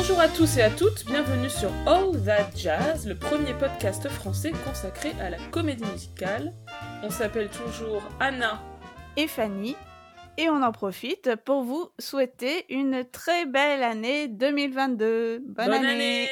Bonjour à tous et à toutes, bienvenue sur All That Jazz, le premier podcast français consacré à la comédie musicale. On s'appelle toujours Anna et Fanny, et on en profite pour vous souhaiter une très belle année 2022. Bonne, année.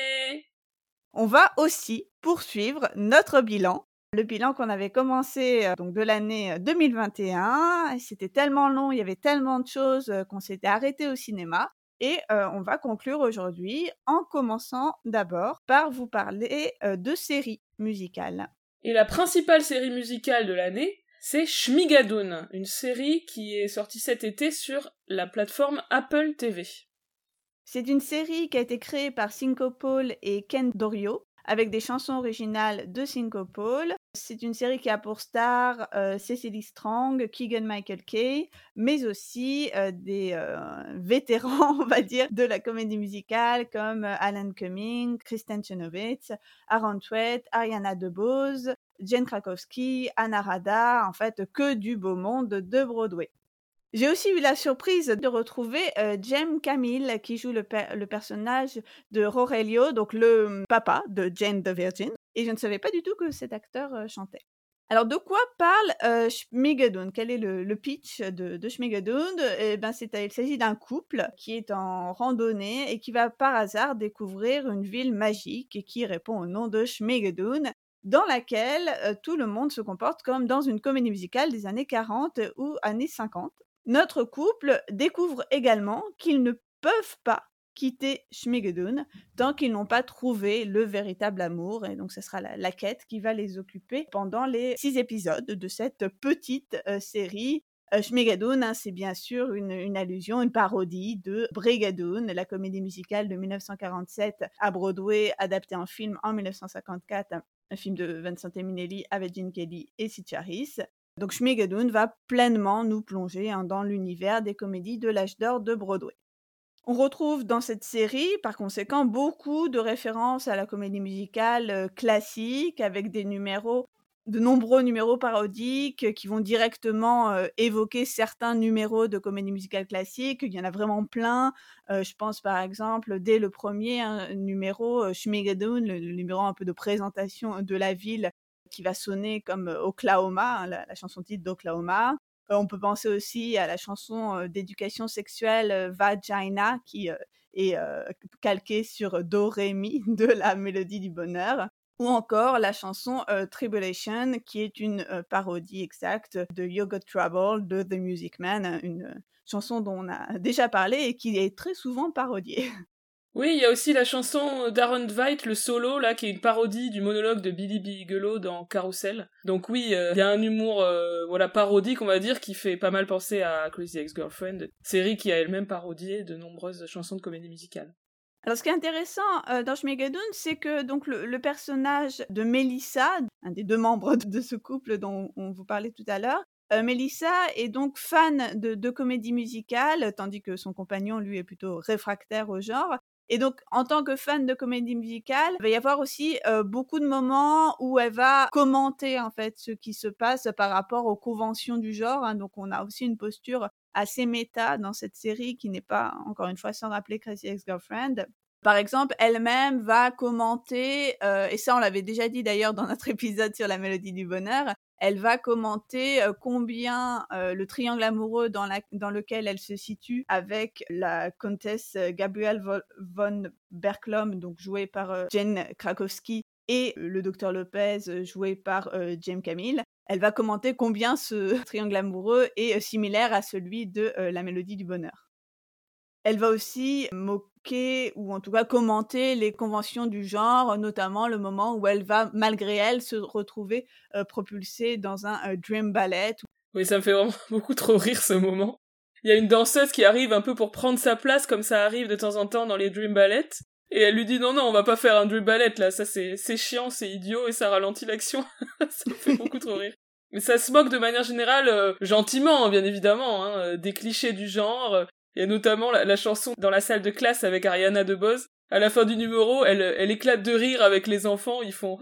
On va aussi poursuivre notre bilan le bilan qu'on avait commencé donc de l'année 2021. C'était tellement long, il y avait tellement de choses qu'on s'était arrêté au cinéma. Et on va conclure aujourd'hui en commençant d'abord par vous parler de séries musicales. Et la principale série musicale de l'année, c'est Shmigadoon, une série qui est sortie cet été sur la plateforme Apple TV. C'est une série qui a été créée par Syncopole et Ken Dorio, avec des chansons originales de Syncopole. C'est une série qui a pour star euh, Cecily Strong, Keegan Michael Kay, mais aussi euh, des euh, vétérans, on va dire, de la comédie musicale comme Alan Cumming, Kristen Chenoweth, Aaron Twett, Ariana DeBose, Jen Krakowski, Anna Rada, en fait, que du beau monde de Broadway. J'ai aussi eu la surprise de retrouver euh, Camille qui joue le, personnage de Rorelio, donc le hum, papa de Jane the Virgin. Et je ne savais pas du tout que cet acteur euh, chantait. Alors, de quoi parle euh, Schmigadoon? Quel est le, pitch de, de Schmigadoon? Eh ben, Il s'agit d'un couple qui est en randonnée et qui va par hasard découvrir une ville magique qui répond au nom de Schmigadoon, dans laquelle euh, tout le monde se comporte comme dans une comédie musicale des années 40 ou années 50. Notre couple découvre également qu'ils ne peuvent pas quitter Schmigadoon tant qu'ils n'ont pas trouvé le véritable amour. Et donc, ce sera la, quête qui va les occuper pendant les six épisodes de cette petite euh, série. Euh, Schmigadoon, hein, c'est bien sûr une, allusion, une parodie de Brigadoon, la comédie musicale de 1947 à Broadway, adaptée en film en 1954, un film de Vincent Minelli avec Gene Kelly et Sid Harris. Donc Schmigadoon va pleinement nous plonger hein, dans l'univers des comédies de l'âge d'or de Broadway. On retrouve dans cette série, par conséquent, beaucoup de références à la comédie musicale euh, classique, avec des numéros, de nombreux numéros parodiques qui vont directement euh, évoquer certains numéros de comédie musicale classique. Il y en a vraiment plein. Euh, je pense par exemple, dès le premier hein, numéro, Schmigadoon, le, numéro un peu de présentation de la ville qui va sonner comme Oklahoma, hein, la, chanson titre d'Oklahoma. On peut penser aussi à la chanson d'éducation sexuelle Vagina qui est calquée sur Do Ré Mi de la mélodie du bonheur ou encore la chanson Tribulation, qui est une parodie exacte de You Got Trouble de The Music Man, une chanson dont on a déjà parlé et qui est très souvent parodiée. Oui, il y a aussi la chanson d'Aaron Veit, le solo, là, qui est une parodie du monologue de Billy Bigelow dans Carousel. Donc oui, euh, il y a un humour, euh, voilà, parodique, on va dire, qui fait pas mal penser à Crazy Ex-Girlfriend, série qui a elle-même parodié de nombreuses chansons de comédie musicale. Alors, ce qui est intéressant euh, dans Schmigadoon, c'est que donc le, personnage de Melissa, un des deux membres de ce couple dont on vous parlait tout à l'heure, Melissa est donc fan de, de comédie musicale, tandis que son compagnon, lui, est plutôt réfractaire au genre. Et donc, en tant que fan de comédie musicale, il va y avoir aussi beaucoup de moments où elle va commenter en fait ce qui se passe par rapport aux conventions du genre. Hein. Donc, on a aussi une posture assez méta dans cette série qui n'est pas, encore une fois, sans rappeler Crazy Ex-Girlfriend. Par exemple, elle-même va commenter, et ça on l'avait déjà dit d'ailleurs dans notre épisode sur la mélodie du bonheur, elle va commenter combien le triangle amoureux dans, lequel elle se situe avec la comtesse Gabrielle von Berklom, donc jouée par Jane Krakowski, et le docteur Lopez, joué par James Camille. Elle va commenter combien ce triangle amoureux est similaire à celui de la mélodie du bonheur. Elle va aussi ou en tout cas commenter les conventions du genre, notamment le moment où elle va, malgré elle, se retrouver euh, propulsée dans un euh, dream ballet. Oui, ça me fait vraiment beaucoup trop rire ce moment. Il y a une danseuse qui arrive un peu pour prendre sa place, comme ça arrive de temps en temps dans les dream ballets. Et elle lui dit non, non, on va pas faire un dream ballet là, ça c'est, chiant, c'est idiot et ça ralentit l'action. ça me fait beaucoup trop rire. Mais ça se moque de manière générale, euh, gentiment, bien évidemment, hein, des clichés du genre, il y a notamment la, chanson dans la salle de classe avec Ariana DeBose. À la fin du numéro, elle, elle éclate de rire avec les enfants, ils font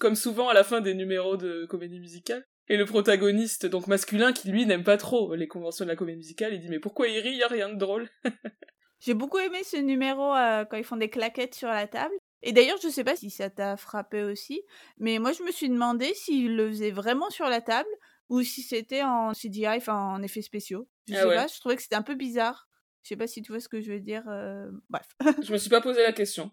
comme souvent à la fin des numéros de comédie musicale. Et le protagoniste, donc masculin, qui lui n'aime pas trop les conventions de la comédie musicale, il dit mais pourquoi il rit, y a rien de drôle. J'ai beaucoup aimé ce numéro quand ils font des claquettes sur la table. Et d'ailleurs, je sais pas si ça t'a frappé aussi, mais moi je me suis demandé s'ils le faisaient vraiment sur la table ou si c'était en CGI, enfin en effets spéciaux. Je ah sais pas, je trouvais que c'était un peu bizarre. Je sais pas si tu vois ce que je veux dire. Bref. je me suis pas posé la question.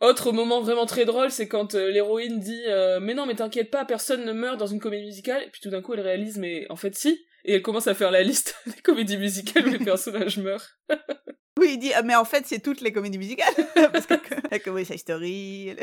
Autre moment vraiment très drôle, c'est quand l'héroïne dit Mais non, mais t'inquiète pas, personne ne meurt dans une comédie musicale. Et puis tout d'un coup, elle réalise Mais en fait, si. Et elle commence à faire la liste des comédies musicales où les personnages meurent. oui, il dit ah, Mais en fait, c'est toutes les comédies musicales. Parce que, West Story.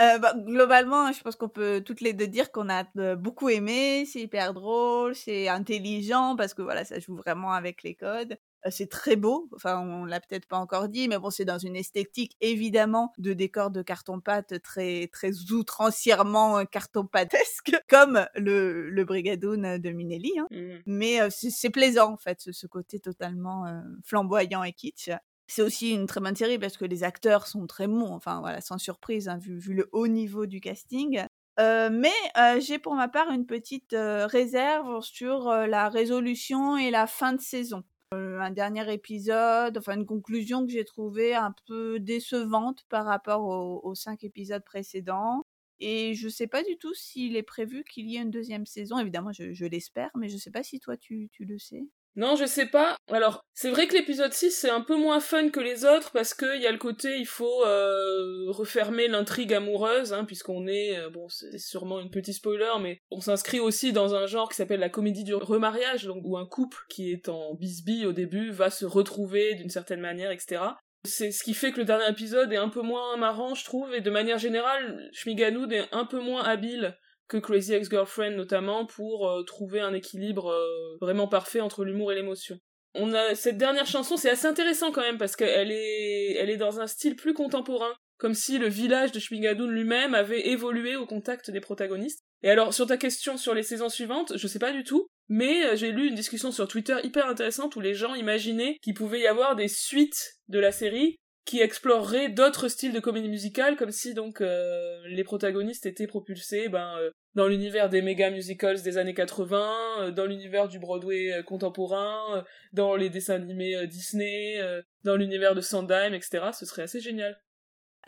Euh, bah, globalement, je pense qu'on peut toutes les deux dire qu'on a euh, beaucoup aimé. C'est hyper drôle, c'est intelligent parce que voilà, ça joue vraiment avec les codes. Euh, c'est très beau. Enfin, on l'a peut-être pas encore dit, mais bon, c'est dans une esthétique évidemment de décor de carton-pâte très très outrancièrement carton-pâtesque, comme le, le Brigadoon de Minelli. Hein. Mmh. Mais c'est plaisant en fait, ce, côté totalement flamboyant et kitsch. C'est aussi une très bonne série parce que les acteurs sont très bons, enfin voilà, sans surprise, hein, vu, le haut niveau du casting. mais j'ai pour ma part une petite réserve sur la résolution et la fin de saison. un dernier épisode, enfin une conclusion que j'ai trouvée un peu décevante par rapport aux, cinq épisodes précédents. Et je sais pas du tout s'il est prévu qu'il y ait une deuxième saison. Évidemment, je, l'espère, mais je sais pas si toi tu le sais. Non, je sais pas. Alors, c'est vrai que l'épisode 6 c'est un peu moins fun que les autres parce qu'il y a le côté il faut euh, refermer l'intrigue amoureuse, hein, puisqu'on est, euh, bon, c'est sûrement une petite spoiler, mais on s'inscrit aussi dans un genre qui s'appelle la comédie du remariage, donc où un couple qui est en bisbille au début va se retrouver d'une certaine manière, etc. C'est ce qui fait que le dernier épisode est un peu moins marrant, je trouve, et de manière générale, Schmiganoud est un peu moins habile que Crazy Ex-Girlfriend notamment pour euh, trouver un équilibre euh, vraiment parfait entre l'humour et l'émotion. On a cette dernière chanson, c'est assez intéressant quand même parce qu'elle est, elle est dans un style plus contemporain, comme si le village de Schmigadoon lui-même avait évolué au contact des protagonistes. Et alors sur ta question sur les saisons suivantes, je sais pas du tout, mais euh, j'ai lu une discussion sur Twitter hyper intéressante où les gens imaginaient qu'il pouvait y avoir des suites de la série qui explorerait d'autres styles de comédie musicale, comme si donc euh, les protagonistes étaient propulsés ben, euh, dans l'univers des méga musicals des années 80, euh, dans l'univers du Broadway contemporain, dans les dessins animés Disney, dans l'univers de Sondheim, etc. Ce serait assez génial.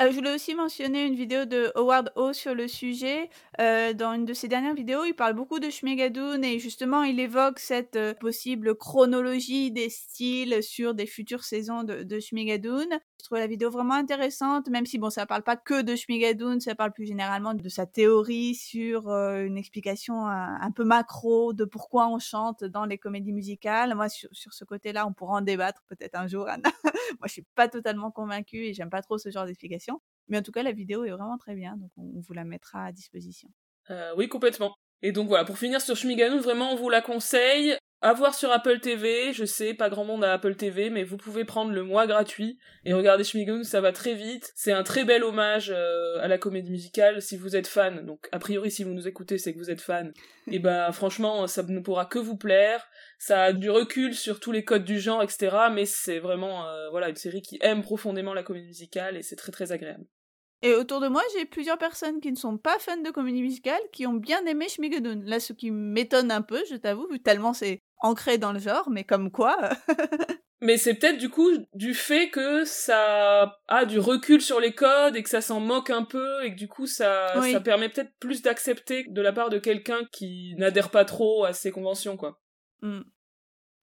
je voulais aussi mentionner une vidéo de Howard O sur le sujet. dans une de ses dernières vidéos, il parle beaucoup de Shmigadoon et justement, il évoque cette possible chronologie des styles sur des futures saisons de, de je trouve la vidéo vraiment intéressante, même si bon, ça parle pas que de Schmigadoon, ça parle plus généralement de sa théorie sur euh, une explication un, peu macro de pourquoi on chante dans les comédies musicales. Moi, sur, ce côté-là, on pourra en débattre peut-être un jour, Anna. Moi, je suis pas totalement convaincue et j'aime pas trop ce genre d'explication. Mais en tout cas, la vidéo est vraiment très bien, donc on, vous la mettra à disposition. Euh, oui, complètement. Et donc voilà, pour finir sur Schmigadoon, vraiment, on vous la conseille. À voir sur Apple TV, je sais, pas grand monde a Apple TV, mais vous pouvez prendre le mois gratuit et regarder Schmigun, ça va très vite. C'est un très bel hommage euh, à la comédie musicale si vous êtes fan. Donc a priori si vous nous écoutez, c'est que vous êtes fan. et ben franchement, ça ne pourra que vous plaire. Ça a du recul sur tous les codes du genre, etc. Mais c'est vraiment euh, voilà une série qui aime profondément la comédie musicale et c'est très très agréable. Et autour de moi, j'ai plusieurs personnes qui ne sont pas fans de comédie musicale qui ont bien aimé Schmigadoon. Là, ce qui m'étonne un peu, je t'avoue, tellement c'est ancré dans le genre, mais comme quoi. mais c'est peut-être du coup du fait que ça a du recul sur les codes et que ça s'en moque un peu et que du coup ça, ça permet peut-être plus d'accepter de la part de quelqu'un qui n'adhère pas trop à ces conventions, quoi. Mmh.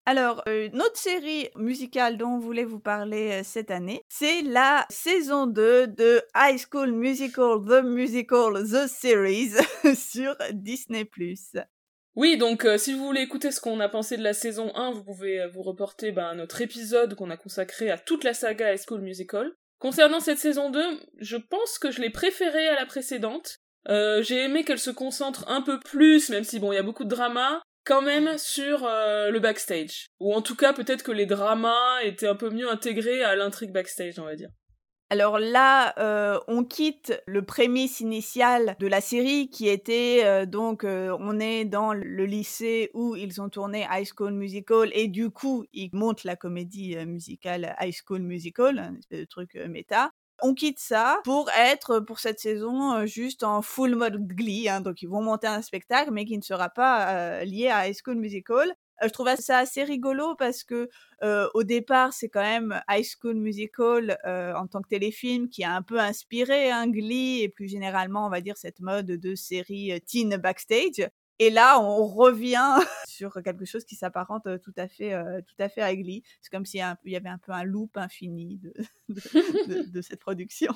Alors, euh, une autre série musicale dont on voulait vous parler euh, cette année, c'est la saison 2 de High School Musical, The Musical, The Series sur Disney ⁇ oui, donc euh, si vous voulez écouter ce qu'on a pensé de la saison 1, vous pouvez euh, vous reporter ben, notre épisode qu'on a consacré à toute la saga High School Musical. Concernant cette saison 2, je pense que je l'ai préférée à la précédente. Euh, j'ai aimé qu'elle se concentre un peu plus, même si bon, il y a beaucoup de drama, quand même sur le backstage. Ou en tout cas, peut-être que les dramas étaient un peu mieux intégrés à l'intrigue backstage, on va dire. Alors là, euh, on quitte le prémisse initial de la série qui était euh, donc euh, on est dans le lycée où ils ont tourné High School Musical et du coup ils montent la comédie musicale High School Musical, un espèce de truc méta. On quitte ça pour être pour cette saison juste en full mode Glee, hein. donc ils vont monter un spectacle mais qui ne sera pas lié à High School Musical je trouvais ça assez rigolo parce que au départ, c'est quand même High School Musical en tant que téléfilm qui a un peu inspiré hein, Glee et plus généralement, on va dire, cette mode de série teen backstage. Et là, on revient sur quelque chose qui s'apparente tout à fait, tout à fait à Glee. C'est comme s'il y avait un peu un loop infini de cette production.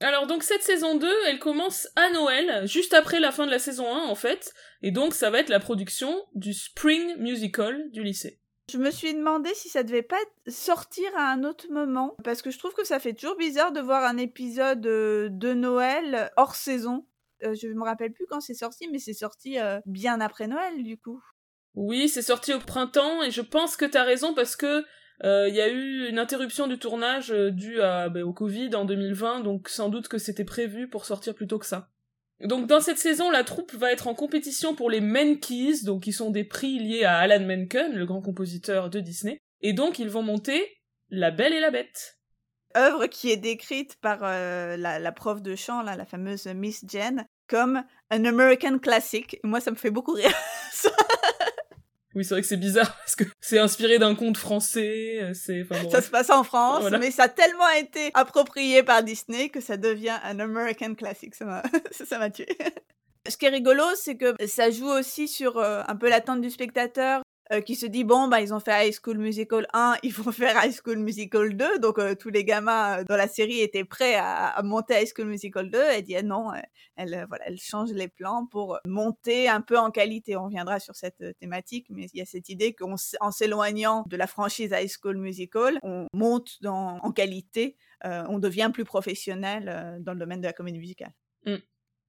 Alors donc cette saison 2, elle commence à Noël, juste après la fin de la saison 1 en fait, et donc ça va être la production du Spring Musical du lycée. Je me suis demandé si ça devait pas sortir à un autre moment, parce que je trouve que ça fait toujours bizarre de voir un épisode euh, de Noël hors saison. Euh, je me rappelle plus quand c'est sorti, mais c'est sorti euh, bien après Noël du coup. Oui, c'est sorti au printemps, et je pense que t'as raison parce que il euh, y a eu une interruption du tournage euh, due à, bah, au Covid en 2020, donc sans doute que c'était prévu pour sortir plus tôt que ça. Donc dans cette saison, la troupe va être en compétition pour les Menkeys, donc qui sont des prix liés à Alan Menken, le grand compositeur de Disney, et donc ils vont monter La Belle et la Bête. Œuvre qui est décrite par euh, la, la, prof de chant, là, la fameuse Miss Jen, comme un American classic. Moi, ça me fait beaucoup rire. Oui, c'est vrai que c'est bizarre parce que c'est inspiré d'un conte français. Euh, ça se passe en France, mais ça a tellement été approprié par Disney que ça devient un American classic. Ça m'a, ça m'a tué. Ce qui est rigolo, c'est que ça joue aussi sur euh, un peu l'attente du spectateur. Euh, qui se dit bon bah ils ont fait High School Musical 1, ils vont faire High School Musical 2, donc euh, tous les gamins euh, dans la série étaient prêts à, à monter High School Musical 2. Elle dit ah non, elle voilà, elle change les plans pour monter un peu en qualité. On reviendra sur cette thématique, mais il y a cette idée qu'en s'éloignant de la franchise High School Musical, on monte dans, en qualité, on devient plus professionnel dans le domaine de la comédie musicale. Mm.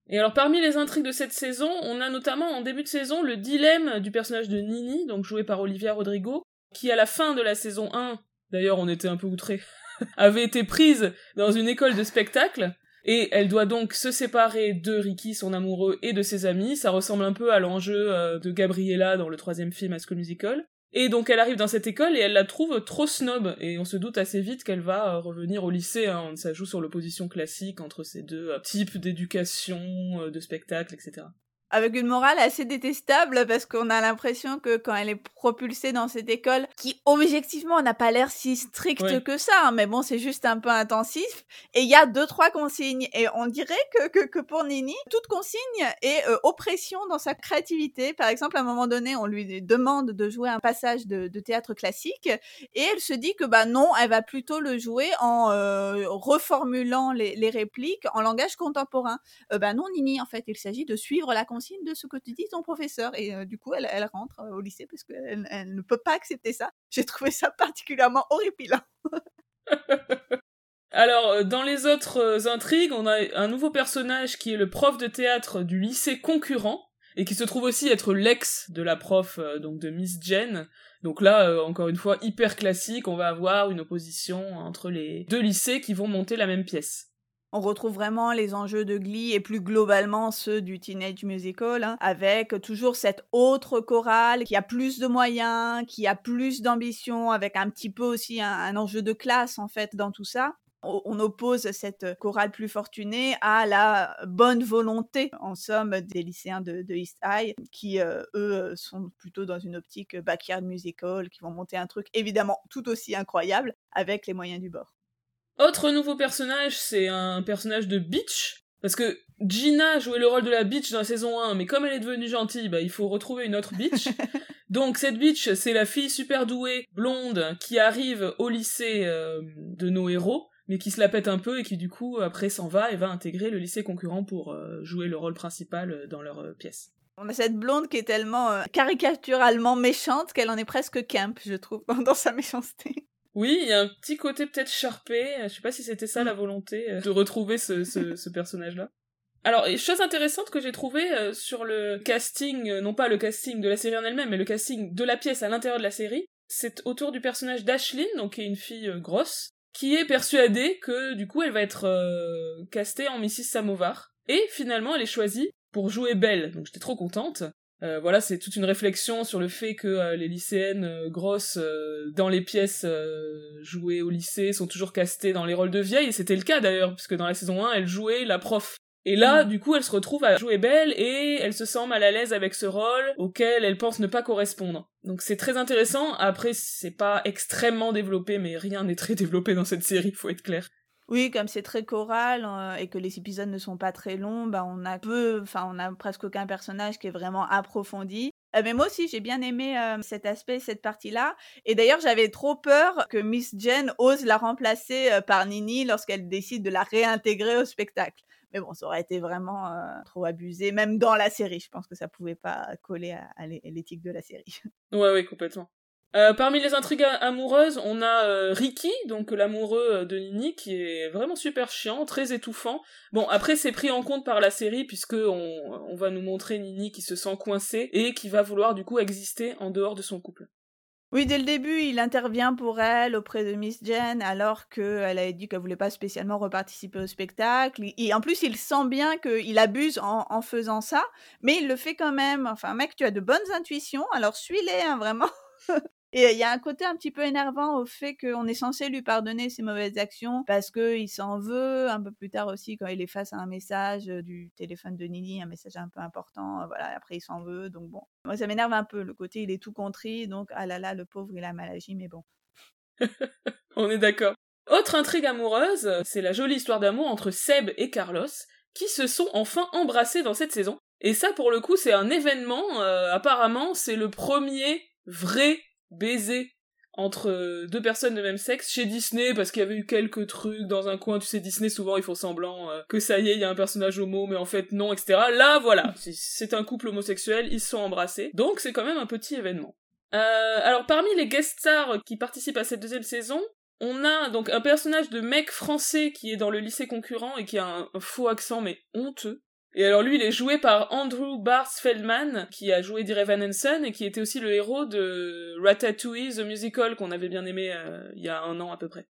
Et alors parmi les intrigues de cette saison, on a notamment en début de saison le dilemme du personnage de Nini, donc joué par Olivia Rodrigo, qui à la fin de la saison 1, d'ailleurs on était un peu outrés, avait été prise dans une école de spectacle, et elle doit donc se séparer de Ricky, son amoureux, et de ses amis. Ça ressemble un peu à l'enjeu euh, de Gabriella dans le troisième film à School Musical. Et donc elle arrive dans cette école et elle la trouve trop snob et on se doute assez vite qu'elle va euh, revenir au lycée. Hein. Ça joue sur l'opposition classique entre ces deux euh, types d'éducation, euh, de spectacle, etc avec une morale assez détestable parce qu'on a l'impression que quand elle est propulsée dans cette école, qui objectivement n'a pas l'air si stricte que ça, hein, mais bon, c'est juste un peu intensif, et il y a deux, trois consignes, et on dirait que, que, que pour Nini, toute consigne est euh, oppression dans sa créativité. Par exemple, à un moment donné, on lui demande de jouer un passage de, de théâtre classique, et elle se dit que bah non, elle va plutôt le jouer en euh, reformulant les, les, répliques en langage contemporain. Euh, bah non, Nini, en fait, il s'agit de suivre la consigne de ce que tu dis ton professeur. Et euh, du coup, elle, elle rentre euh, au lycée parce qu'elle elle ne peut pas accepter ça. J'ai trouvé ça particulièrement horripilant. Alors, euh, dans les autres intrigues, on a un nouveau personnage qui est le prof de théâtre du lycée concurrent et qui se trouve aussi être l'ex de la prof donc de Miss Jen. Donc là, encore une fois, hyper classique, on va avoir une opposition entre les deux lycées qui vont monter la même pièce on retrouve vraiment les enjeux de Glee et plus globalement ceux du Teenage Musical, hein, avec toujours cette autre chorale qui a plus de moyens, qui a plus d'ambition, avec un petit peu aussi un, enjeu de classe en fait dans tout ça on oppose cette chorale plus fortunée à la bonne volonté, en somme, des lycéens de, East High, qui, euh, eux, sont plutôt dans une optique backyard musical, qui vont monter un truc évidemment tout aussi incroyable avec les moyens du bord. Autre nouveau personnage, c'est un personnage de Beach. Parce que Gina jouait le rôle de la Beach dans la saison 1, mais comme elle est devenue gentille, bah, il faut retrouver une autre Beach. Donc cette Beach, c'est la fille super douée, blonde, qui arrive au lycée euh, de nos héros, mais qui se la pète un peu et qui du coup après s'en va et va intégrer le lycée concurrent pour euh, jouer le rôle principal euh, dans leur pièce. On a cette blonde qui est tellement caricaturalement méchante qu'elle en est presque camp, je trouve, dans sa méchanceté. Oui, il y a un petit côté peut-être charpé. Je sais pas si c'était ça la volonté euh, de retrouver ce, personnage-là. Alors, chose intéressante que j'ai trouvé euh, sur le casting, euh, non pas le casting de la série en elle-même, mais le casting de la pièce à l'intérieur de la série, c'est autour du personnage d'Ashlyn, donc qui est une fille grosse, qui est persuadée que du coup elle va être castée en Mrs. Samovar. Et finalement elle est choisie pour jouer Belle, donc j'étais trop contente. Euh, voilà, c'est toute une réflexion sur le fait que euh, les lycéennes euh, grosses dans les pièces jouées au lycée sont toujours castées dans les rôles de vieilles, et c'était le cas d'ailleurs, puisque dans la saison 1, elle jouait la prof. Et là, Mm. du coup, elle se retrouve à jouer belle et elle se sent mal à l'aise avec ce rôle auquel elle pense ne pas correspondre. Donc c'est très intéressant. Après, c'est pas extrêmement développé, mais rien n'est très développé dans cette série, faut être clair. Oui, comme c'est très choral euh, et que les épisodes ne sont pas très longs, bah on a peu, enfin on a presque aucun personnage qui est vraiment approfondi. Euh, mais moi aussi, j'ai bien aimé euh, cet aspect, cette partie-là. Et d'ailleurs, j'avais trop peur que Miss Jen ose la remplacer euh, par Nini lorsqu'elle décide de la réintégrer au spectacle. Mais bon, ça aurait été vraiment trop abusé, même dans la série. Je pense que ça pouvait pas coller à, à l'é- l'éthique de la série. Ouais, ouais, complètement. Euh, parmi les intrigues amoureuses, on a euh, Ricky, donc l'amoureux euh, de Nini, qui est vraiment super chiant, très étouffant. Bon, après c'est pris en compte par la série puisque on, on va nous montrer Nini qui se sent coincée et qui va vouloir du coup exister en dehors de son couple. Oui, dès le début, il intervient pour elle auprès de Miss Jen, alors qu'elle avait dit qu'elle voulait pas spécialement reparticiper au spectacle. Et en plus, il sent bien qu'il abuse en, en faisant ça, mais il le fait quand même. Enfin, mec, tu as de bonnes intuitions, alors suis-les, hein, vraiment. Et il y a un côté un petit peu énervant au fait qu'on est censé lui pardonner ses mauvaises actions parce qu'il s'en veut un peu plus tard aussi quand il est face à un message euh, du téléphone de Nini, un message un peu important. euh, Voilà, après il s'en veut. Donc bon, moi ça m'énerve un peu le côté il est tout contrit. Donc ah là là, le pauvre il a mal agi, mais bon. On est d'accord. Autre intrigue amoureuse, c'est la jolie histoire d'amour entre Seb et Carlos, qui se sont enfin embrassés dans cette saison. Et ça, pour le coup, c'est un événement. euh, apparemment, c'est le premier vrai baiser entre euh, deux personnes de même sexe chez Disney, parce qu'il y avait eu quelques trucs dans un coin. Tu sais, Disney, souvent, ils font semblant euh, que ça y est, il y a un personnage homo, mais en fait, non, etc. Là, voilà, c'est- un couple homosexuel, ils se sont embrassés. Donc, c'est quand même un petit événement. Euh, alors, parmi les guest stars qui participent à cette deuxième saison, on a donc un personnage de mec français qui est dans le lycée concurrent et qui a un faux accent mais honteux. Et alors lui, il est joué par Andrew Bars Feldman, qui a joué Dear Evan Hansen et qui était aussi le héros de Ratatouille the Musical qu'on avait bien aimé euh, il y a un an à peu près.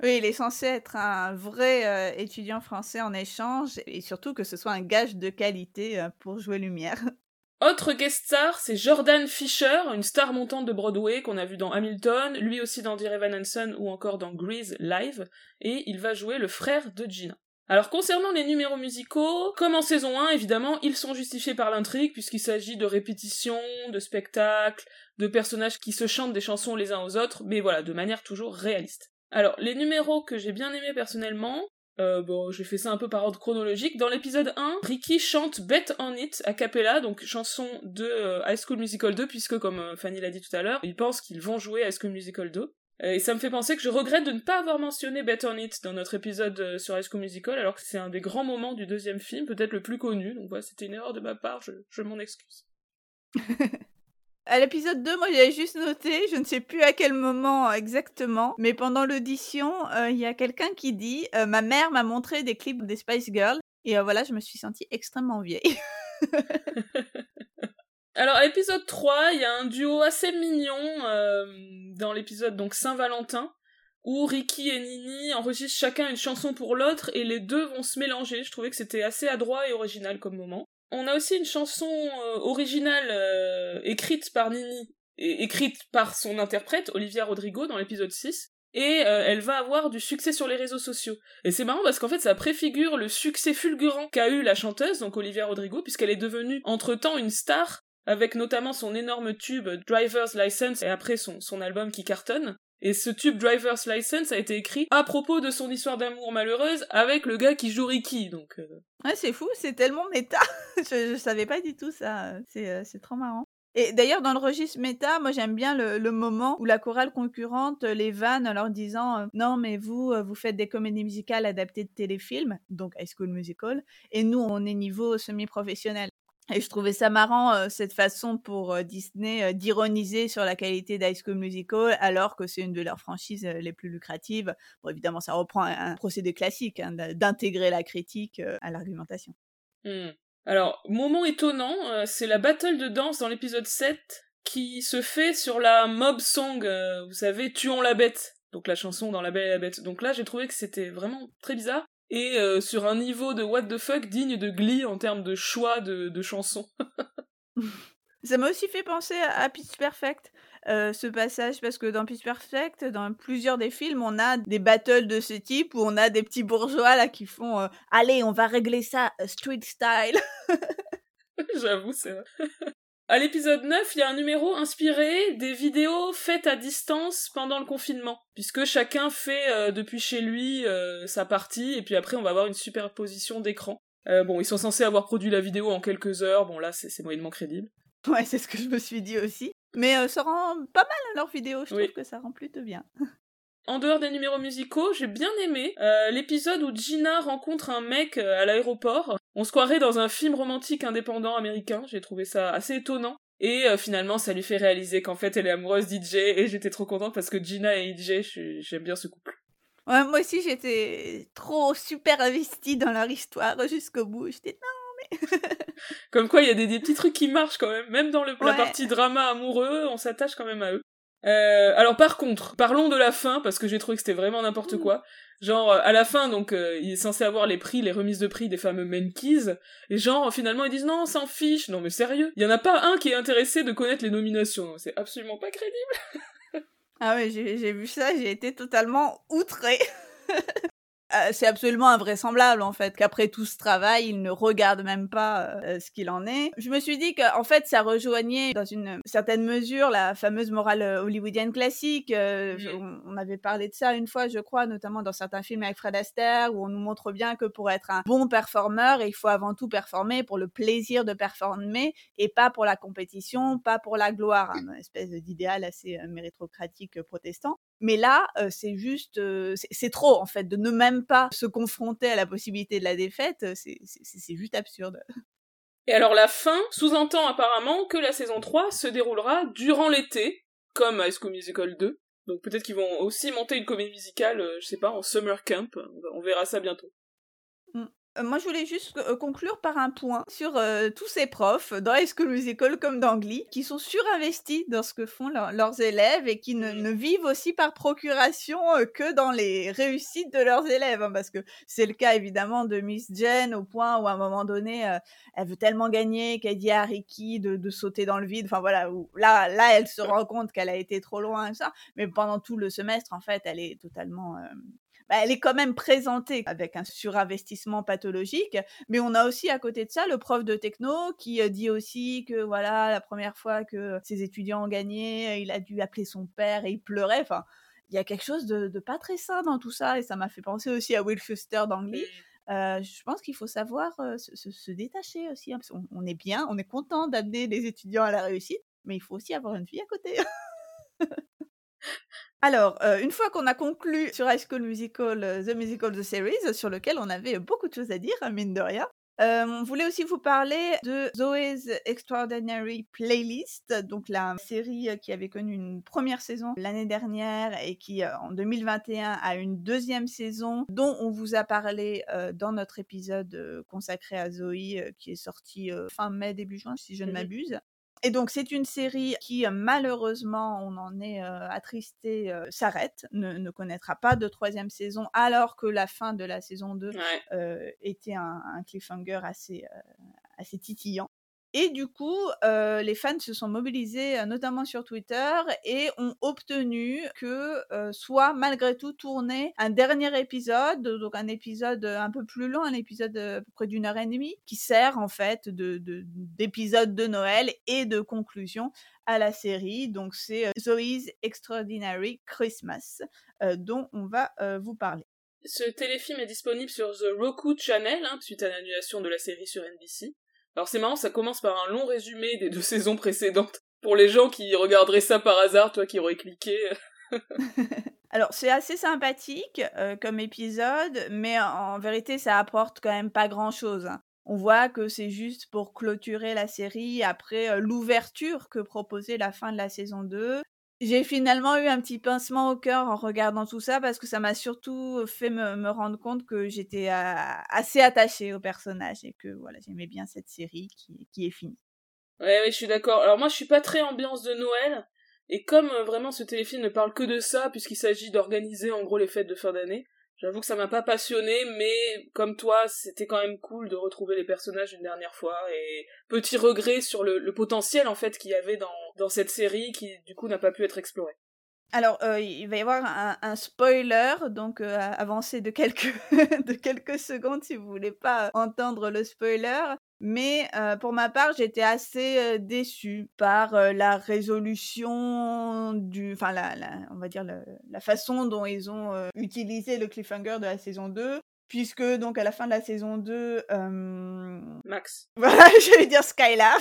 Oui, il est censé être un vrai euh, étudiant français en échange et surtout que ce soit un gage de qualité euh, pour jouer Lumière. Autre guest star, c'est Jordan Fisher, une star montante de Broadway qu'on a vu dans Hamilton, lui aussi dans Dear Evan Hansen ou encore dans Grease Live, et il va jouer le frère de Gina. Alors concernant les numéros musicaux, comme en saison 1, évidemment, ils sont justifiés par l'intrigue puisqu'il s'agit de répétitions, de spectacles, de personnages qui se chantent des chansons les uns aux autres, mais voilà, de manière toujours réaliste. Alors, les numéros que j'ai bien aimés personnellement, euh, bon, j'ai fait ça un peu par ordre chronologique. Dans l'épisode 1, Ricky chante Bet on It a cappella, donc chanson de euh, High School Musical 2, puisque comme euh, Fanny l'a dit tout à l'heure, ils pensent qu'ils vont jouer High School Musical 2. Euh, Et ça me fait penser que je regrette de ne pas avoir mentionné Bet on It dans notre épisode euh, sur High School Musical, alors que c'est un des grands moments du deuxième film, peut-être le plus connu, donc voilà, c'était une erreur de ma part, je, je m'en excuse. À l'épisode 2, moi j'avais juste noté, je ne sais plus à quel moment exactement, mais pendant l'audition, euh, il y a quelqu'un qui dit euh, Ma mère m'a montré des clips des Spice Girls, et euh, voilà, je me suis sentie extrêmement vieille. Alors à l'épisode 3, il y a un duo assez mignon euh, dans l'épisode donc Saint-Valentin où Ricky et Nini enregistrent chacun une chanson pour l'autre et les deux vont se mélanger. Je trouvais que c'était assez adroit et original comme moment. On a aussi une chanson euh, originale euh, écrite par Nini et écrite par son interprète Olivia Rodrigo dans l'épisode 6 et elle va avoir du succès sur les réseaux sociaux. Et c'est marrant parce qu'en fait ça préfigure le succès fulgurant qu'a eu la chanteuse, donc Olivia Rodrigo, puisqu'elle est devenue entre-temps une star avec notamment son énorme tube Driver's License et après son, son album qui cartonne. Et ce tube Driver's License a été écrit à propos de son histoire d'amour malheureuse avec le gars qui joue Ricky, donc... euh, Ouais, c'est fou, c'est tellement méta. je, je savais pas du tout ça. C'est euh, c'est trop marrant. Et d'ailleurs, dans le registre méta, moi j'aime bien le, le moment où la chorale concurrente les vanne en leur disant euh, Non, mais vous, vous faites des comédies musicales adaptées de téléfilms, donc High School Musical, et nous, on est niveau semi-professionnel. Et je trouvais ça marrant, euh, cette façon pour euh, Disney euh, d'ironiser sur la qualité d'High School Musical, alors que c'est une de leurs franchises les plus lucratives. Bon, évidemment, ça reprend un, procédé classique hein, d'intégrer la critique à l'argumentation. Hmm. Alors, moment étonnant, c'est la battle de danse dans l'épisode 7 qui se fait sur la mob song, vous savez, Tuons la bête, donc la chanson dans La Belle et la Bête. Donc là, j'ai trouvé que c'était vraiment très bizarre, et euh, sur un niveau de what the fuck digne de Glee en termes de choix de, de chansons. Ça m'a aussi fait penser à à Pitch Perfect. ce passage parce que dans Pitch Perfect, dans plusieurs des films, on a des battles de ce type où on a des petits bourgeois là qui font allez, on va régler ça street style. J'avoue, c'est vrai. À l'épisode 9, il y a un numéro inspiré des vidéos faites à distance pendant le confinement, puisque chacun fait depuis chez lui sa partie, et puis après on va avoir une superposition d'écran. bon, ils sont censés avoir produit la vidéo en quelques heures, bon là c'est moyennement crédible. Ouais, c'est ce que je me suis dit aussi. Mais ça rend pas mal leur vidéo, je trouve que ça rend plutôt bien. En dehors des numéros musicaux, j'ai bien aimé euh, l'épisode où Gina rencontre un mec euh, à l'aéroport. On se croirait dans un film romantique indépendant américain, j'ai trouvé ça assez étonnant. Et euh, finalement, ça lui fait réaliser qu'en fait, elle est amoureuse d'IJ, et j'étais trop contente parce que Gina et IJ, j'aime bien ce couple. Ouais, moi aussi, j'étais trop super investie dans leur histoire jusqu'au bout. J'étais non, mais... Comme quoi, il y a des, petits trucs qui marchent quand même. Même dans le, la partie drama amoureux, on s'attache quand même à eux. Euh, alors par contre, parlons de la fin parce que j'ai trouvé que c'était vraiment n'importe quoi. Genre euh, à la fin, donc euh, il est censé avoir les prix, les remises de prix des fameux Menkeys, et genre finalement ils disent non, on s'en fiche. Non mais sérieux, il y en a pas un qui est intéressé de connaître les nominations. C'est absolument pas crédible. ah ouais, j'ai vu ça, j'ai été totalement outrée. Euh, c'est absolument invraisemblable en fait qu'après tout ce travail, il ne regarde même pas euh, ce qu'il en est. Je me suis dit qu'en fait, ça rejoignait dans une certaine mesure la fameuse morale euh, hollywoodienne classique. on, avait parlé de ça une fois, je crois, notamment dans certains films avec Fred Astaire, où on nous montre bien que pour être un bon performeur, il faut avant tout performer pour le plaisir de performer et pas pour la compétition, pas pour la gloire, une espèce d'idéal assez méritocratique protestant. Mais là, c'est juste, c'est trop en fait de ne même pas se confronter à la possibilité de la défaite. C'est juste absurde. Et alors la fin sous-entend apparemment que la saison 3 se déroulera durant l'été, comme à High Musical 2. Donc peut-être qu'ils vont aussi monter une comédie musicale, je sais pas, en summer camp. On verra ça bientôt. Euh, moi, je voulais juste euh, conclure par un point sur euh, tous ces profs, dans High School Musical comme dans Glee, qui sont surinvestis dans ce que font leurs élèves et qui ne, vivent aussi par procuration que dans les réussites de leurs élèves. Hein, parce que c'est le cas évidemment de Miss Jen, au point où à un moment donné, elle veut tellement gagner qu'elle dit à Ricky de, sauter dans le vide. Enfin voilà, où, là, là, elle se rend compte qu'elle a été trop loin et ça. Mais pendant tout le semestre, en fait, elle est totalement bah, elle est quand même présentée avec un surinvestissement pathologique, mais on a aussi à côté de ça le prof de techno qui euh, dit aussi que voilà, la première fois que ses étudiants ont gagné, il a dû appeler son père et il pleurait. Enfin, il y a quelque chose de, pas très sain dans tout ça et ça m'a fait penser aussi à Will Schuster d'Angly. Euh, je pense qu'il faut savoir euh, se, détacher aussi. Hein, on, est bien, on est content d'amener les étudiants à la réussite, mais il faut aussi avoir une vie à côté. Alors, euh, une fois qu'on a conclu sur High School Musical, euh, The Musical, The Series, sur lequel on avait beaucoup de choses à dire, hein, mine de rien, euh, on voulait aussi vous parler de Zoe's Extraordinary Playlist, donc la série qui avait connu une première saison l'année dernière et qui en 2021 a une deuxième saison dont on vous a parlé dans notre épisode consacré à Zoe qui est sorti fin mai, début juin si je ne mmh m'abuse. Et donc c'est une série qui malheureusement, on en est attristé, s'arrête, ne, connaîtra pas de troisième saison, alors que la fin de la saison 2 était un, un, cliffhanger assez, assez titillant. Et du coup, euh, les fans se sont mobilisés, euh, notamment sur Twitter, et ont obtenu que euh, soit malgré tout tourné un dernier épisode, donc un épisode un peu plus long, un épisode à peu près d'une heure et demie, qui sert en fait d'épisode de, de Noël et de conclusion à la série. Donc c'est Zoe's Extraordinary Christmas, dont on va vous parler. Ce téléfilm est disponible sur The Roku Channel, hein, suite à l'annulation de la série sur NBC. Alors c'est marrant, ça commence par un long résumé des deux saisons précédentes. Pour les gens qui regarderaient ça par hasard, toi qui aurais cliqué. Alors c'est assez sympathique euh, comme épisode, mais en, vérité ça apporte quand même pas grand-chose. Hein. On voit que c'est juste pour clôturer la série après euh, l'ouverture que proposait la fin de la saison 2. J'ai finalement eu un petit pincement au cœur en regardant tout ça parce que ça m'a surtout fait me, rendre compte que j'étais assez attachée au personnage et que voilà, j'aimais bien cette série qui, est finie. Ouais, ouais, je suis d'accord. Alors moi, je suis pas très ambiance de Noël et comme euh, vraiment ce téléfilm ne parle que de ça puisqu'il s'agit d'organiser en gros les fêtes de fin d'année, J'avoue que ça m'a pas passionné, mais comme toi, c'était quand même cool de retrouver les personnages une dernière fois et petit regret sur le, potentiel en fait qu'il y avait dans, dans cette série qui du coup n'a pas pu être exploré. Alors, euh, il va y avoir un, spoiler, donc euh, avancez de quelques, de quelques secondes si vous voulez pas entendre le spoiler. Mais euh, pour ma part, j'étais assez déçue par la résolution du, enfin, la, on va dire la, façon dont ils ont utilisé le cliffhanger de la saison 2 puisque donc à la fin de la saison 2 Max voilà j'allais dire Skylar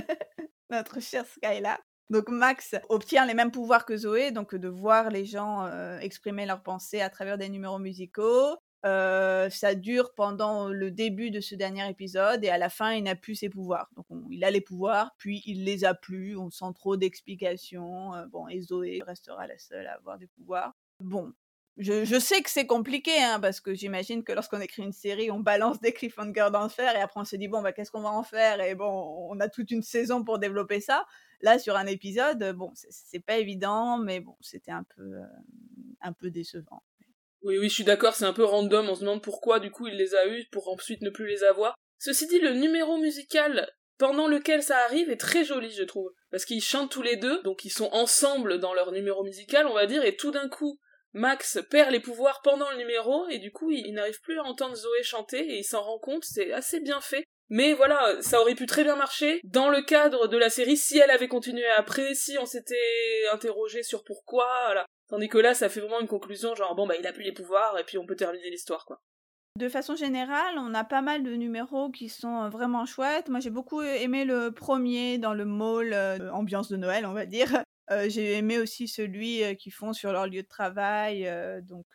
notre cher Skylar donc Max obtient les mêmes pouvoirs que Zoé, donc de voir les gens euh, exprimer leurs pensées à travers des numéros musicaux. Euh, ça dure pendant le début de ce dernier épisode et à la fin il n'a plus ses pouvoirs. Donc il a les pouvoirs, puis il les a plus, on sent trop d'explications. Euh, bon, et Zoé restera la seule à avoir des pouvoirs. Bon, je, sais que c'est compliqué, hein, parce que j'imagine que lorsqu'on écrit une série, on balance des cliffhangers dans le fer et après on se dit, bon, bah, qu'est-ce qu'on va en faire? Et bon, on a toute une saison pour développer ça. Là, sur un épisode, bon, c'est pas évident, mais bon, c'était un euh, un peu décevant. Oui, oui, je suis d'accord, c'est un peu random, on se demande pourquoi du coup il les a eus pour ensuite ne plus les avoir. Ceci dit, le numéro musical pendant lequel ça arrive est très joli, je trouve. Parce qu'ils chantent tous les deux, donc ils sont ensemble dans leur numéro musical, on va dire, et tout d'un coup, Max perd les pouvoirs pendant le numéro et du coup il, n'arrive plus à entendre Zoé chanter et il s'en rend compte, c'est assez bien fait. Mais voilà, ça aurait pu très bien marcher dans le cadre de la série si elle avait continué après, si on s'était interrogé sur pourquoi. Tandis que là, ça fait vraiment une conclusion, genre bon bah il a plus les pouvoirs et puis on peut terminer l'histoire quoi. De façon générale, on a pas mal de numéros qui sont vraiment chouettes. Moi, j'ai beaucoup aimé le premier dans le mall, euh, ambiance de Noël, on va dire, j'ai aimé aussi celui qu'ils font sur leur lieu de travail, donc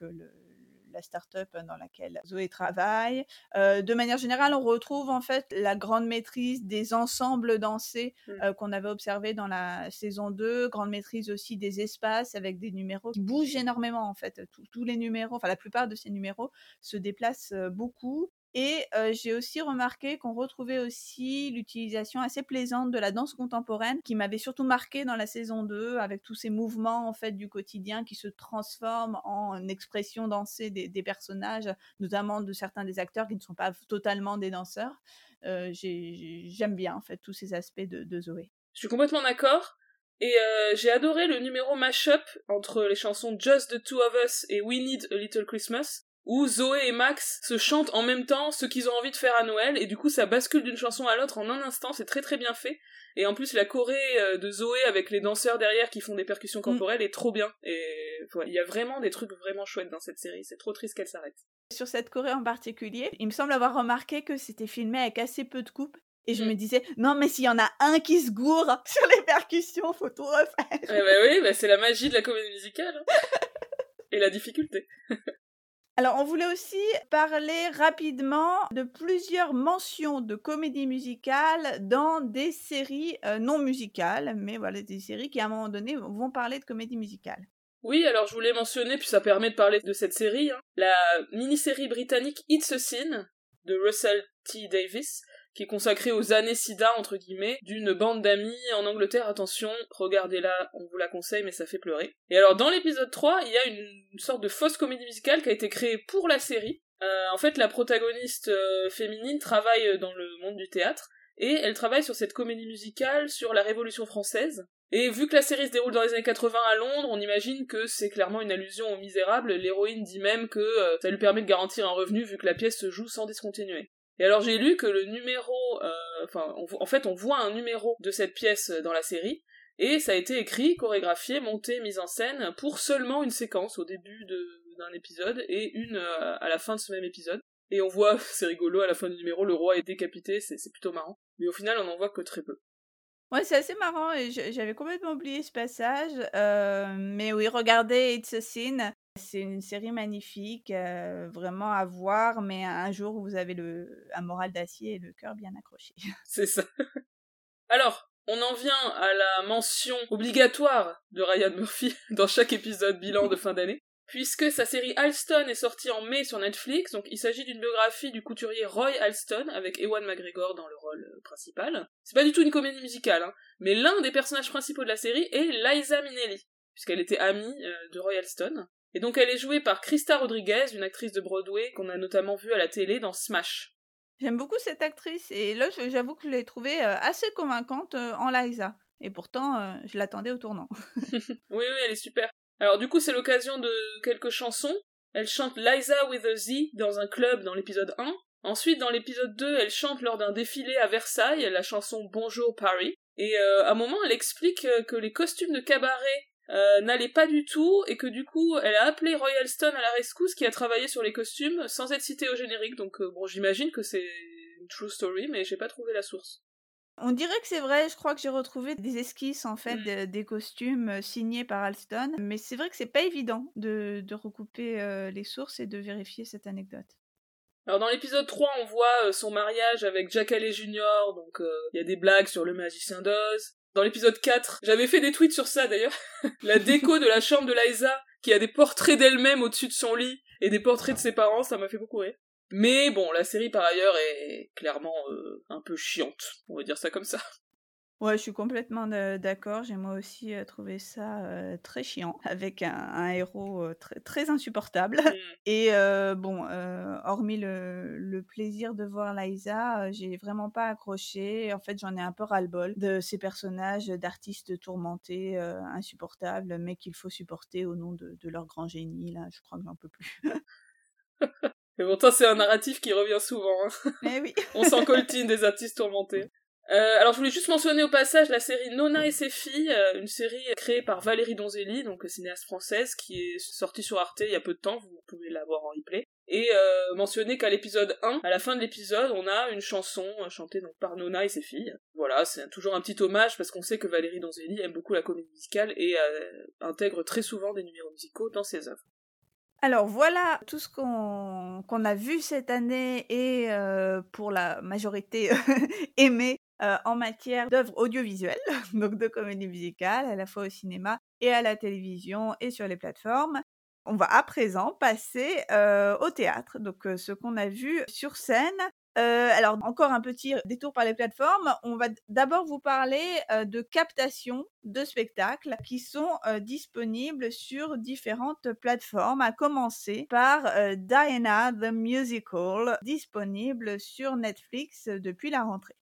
la start-up dans laquelle Zoé travaille. de manière générale, on retrouve en fait la grande maîtrise des ensembles dansés mmh. qu'on avait observé dans la saison 2, grande maîtrise aussi des espaces avec des numéros qui bougent énormément en fait. tous les numéros, enfin la plupart de ces numéros se déplacent beaucoup. Et j'ai aussi remarqué qu'on retrouvait aussi l'utilisation assez plaisante de la danse contemporaine qui m'avait surtout marqué dans la saison 2 avec tous ces mouvements en fait du quotidien qui se transforment en expression dansée des, personnages, notamment de certains des acteurs qui ne sont pas totalement des danseurs. J'aime bien en fait tous ces aspects de, de Zoé. Je suis complètement d'accord. Et j'ai adoré le numéro mashup entre les chansons Just the Two of Us et We Need a Little Christmas, où Zoé et Max se chantent en même temps ce qu'ils ont envie de faire à Noël, et du coup ça bascule d'une chanson à l'autre en un instant, c'est très très bien fait. Et en plus la choré euh, de Zoé avec les danseurs derrière qui font des percussions corporelles est trop bien. Et il y a vraiment des trucs vraiment chouettes dans cette série, c'est trop triste qu'elle s'arrête. Sur cette choré en particulier, il me semble avoir remarqué que c'était filmé avec assez peu de coupes. Et je mm. me disais, non, mais s'il y en a un qui se gourre sur les percussions, faut tout refaire. Eh ben oui, bah c'est la magie de la comédie musicale. Hein. et la difficulté. Alors, on voulait aussi parler rapidement de plusieurs mentions de comédie musicale dans des séries euh, non musicales, mais voilà, des séries qui à un moment donné vont parler de comédie musicale. Oui, alors je voulais mentionner, puis ça permet de parler de cette série, hein, la mini-série britannique It's a Sin de Russell T. Davis, qui est consacré aux années sida, entre guillemets, d'une bande d'amis en Angleterre. Attention, regardez-la, on vous la conseille, mais ça fait pleurer. Et alors, dans l'épisode 3, il y a une, sorte de fausse comédie musicale qui a été créée pour la série. Euh, en fait, la protagoniste euh, féminine travaille dans le monde du théâtre, et elle travaille sur cette comédie musicale sur la Révolution française. Et vu que la série se déroule dans les années 80 à Londres, on imagine que c'est clairement une allusion aux misérables. L'héroïne dit même que euh, ça lui permet de garantir un revenu vu que la pièce se joue sans discontinuer. Et alors j'ai lu que le numéro, euh, enfin, en fait, on voit un numéro de cette pièce dans la série, et ça a été écrit, chorégraphié, monté, mis en scène pour seulement une séquence au début d'un épisode et une euh, à la fin de ce même épisode. Et on voit, c'est rigolo, à la fin du numéro, le roi est décapité, c'est plutôt marrant. Mais au final, on n'en voit que très peu. Ouais, c'est assez marrant et j'avais complètement oublié ce passage. Euh, mais oui, regardez It's a Sin. C'est une série magnifique, euh, vraiment à voir, mais un jour vous avez le, un moral d'acier et le cœur bien accroché. C'est ça. Alors, on en vient à la mention obligatoire de Ryan Murphy dans chaque épisode bilan de fin d'année puisque sa série Alston est sortie en mai sur Netflix, donc il s'agit d'une biographie du couturier Roy Alston, avec Ewan McGregor dans le rôle euh, principal. C'est pas du tout une comédie musicale, hein, mais l'un des personnages principaux de la série est Liza Minnelli, puisqu'elle était amie euh, de Roy Alston. Et donc elle est jouée par Krista Rodriguez, une actrice de Broadway qu'on a notamment vue à la télé dans Smash. J'aime beaucoup cette actrice et là j'avoue que je l'ai trouvée euh, assez convaincante euh, en Liza. Et pourtant, euh, je l'attendais au tournant. oui, oui, elle est super. Alors du coup, c'est l'occasion de quelques chansons. Elle chante Liza with a Z dans un club dans l'épisode 1. Ensuite, dans l'épisode 2, elle chante lors d'un défilé à Versailles la chanson Bonjour Paris. Et à un moment, elle explique que les costumes de cabaret euh, n'allait pas du tout et que du coup elle a appelé Royalston à la rescousse qui a travaillé sur les costumes sans être cité au générique donc euh, bon j'imagine que c'est une true story mais j'ai pas trouvé la source. On dirait que c'est vrai, je crois que j'ai retrouvé des esquisses en fait mm. des costumes euh, signés par Alston, mais c'est vrai que c'est pas évident de, de recouper les sources et de vérifier cette anecdote. Alors dans l'épisode 3, on voit son mariage avec Jack Haley Jr., donc il y a des blagues sur le magicien d'Oz dans l'épisode 4. J'avais fait des tweets sur ça d'ailleurs. la déco de la chambre de Liza, qui a des portraits d'elle-même au-dessus de son lit et des portraits de ses parents, ça m'a fait beaucoup rire. Mais bon, la série par ailleurs est clairement euh, un peu chiante, on va dire ça comme ça. Ouais, je suis complètement d'accord. J'ai moi aussi trouvé ça très chiant, avec un, héros très, très insupportable. Mmh. Et bon, hormis le, plaisir de voir Liza, j'ai vraiment pas accroché. En fait, j'en ai un peu ras-le-bol de ces personnages d'artistes tourmentés, insupportables, mais qu'il faut supporter au nom de, leur grand génie. Là, je crois que j'en peux plus. Mais pourtant, c'est un narratif qui revient souvent. Hein. Mais oui. On s'en coltine des artistes tourmentés. Euh, alors je voulais juste mentionner au passage la série Nona et ses filles, euh, une série créée par Valérie Donzelli, donc cinéaste française, qui est sortie sur Arte il y a peu de temps, vous pouvez la voir en replay. Et euh, mentionner qu'à l'épisode 1, à la fin de l'épisode, on a une chanson chantée donc par Nona et ses filles. Voilà, c'est toujours un petit hommage parce qu'on sait que Valérie Donzelli aime beaucoup la comédie musicale et intègre très souvent des numéros musicaux dans ses œuvres. Alors voilà tout ce qu'on a vu cette année et pour la majorité aimé euh, en matière d'œuvres audiovisuelles, donc de comédie musicale, à la fois au cinéma et à la télévision et sur les plateformes. On va à présent passer euh, au théâtre, donc euh, ce qu'on a vu sur scène. alors encore un petit détour par les plateformes. On va d'abord vous parler de captations de spectacles qui sont disponibles sur différentes plateformes, à commencer par Diana the Musical, disponible sur Netflix depuis la rentrée.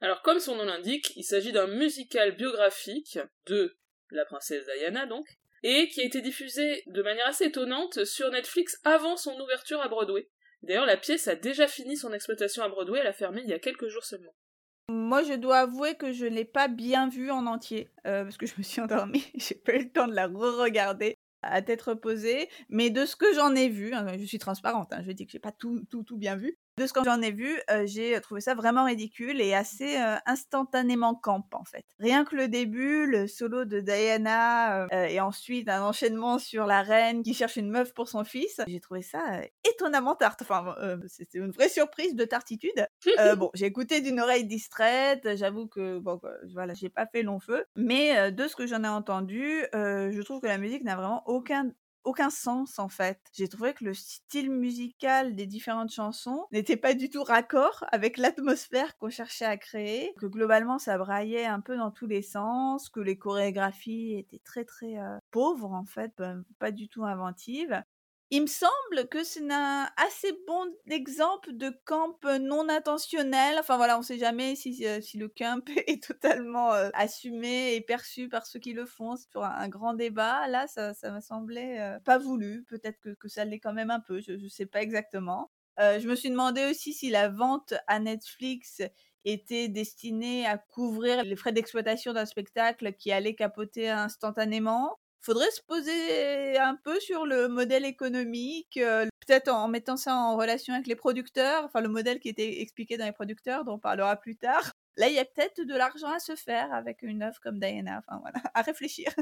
Alors comme son nom l'indique, il s'agit d'un musical biographique de la princesse Diana donc, et qui a été diffusé de manière assez étonnante sur Netflix avant son ouverture à Broadway. D'ailleurs la pièce a déjà fini son exploitation à Broadway, elle a fermé il y a quelques jours seulement. Moi, je dois avouer que je ne l'ai pas bien vue en entier, euh, parce que je me suis endormie, j'ai pas eu le temps de la re-regarder à tête reposée, mais de ce que j'en ai vu, hein, je suis transparente, hein, je dis que j'ai pas tout, tout, tout bien vu, de ce que j'en ai vu, j'ai trouvé ça vraiment ridicule et assez instantanément camp en fait. Rien que le début, le solo de Diana et ensuite un enchaînement sur la reine qui cherche une meuf pour son fils, j'ai trouvé ça étonnamment tarte. Enfin, c'était une vraie surprise de tartitude. bon, j'ai écouté d'une oreille distraite, j'avoue que bon, voilà, j'ai pas fait long feu, mais de ce que j'en ai entendu, je trouve que la musique n'a vraiment aucun aucun sens en fait. J'ai trouvé que le style musical des différentes chansons n'était pas du tout raccord avec l'atmosphère qu'on cherchait à créer, que globalement ça braillait un peu dans tous les sens, que les chorégraphies étaient très très pauvres en fait, pas du tout inventives. Il me semble que c'est un assez bon exemple de camp non intentionnel. Enfin voilà, on ne sait jamais si, euh, le camp est totalement euh, assumé et perçu par ceux qui le font. C'est toujours un, grand débat. Là, ça, ça m'a semblé euh, pas voulu. Peut-être que ça l'est quand même un peu. Je ne sais pas exactement. je me suis demandé aussi si la vente à Netflix était destinée à couvrir les frais d'exploitation d'un spectacle qui allait capoter instantanément faudrait se poser un peu sur le modèle économique, euh, peut-être en mettant ça en relation avec les producteurs, enfin le modèle qui était expliqué dans les producteurs, dont on parlera plus tard. Là, il y a peut-être de l'argent à se faire avec une œuvre comme Diana, enfin voilà, à réfléchir.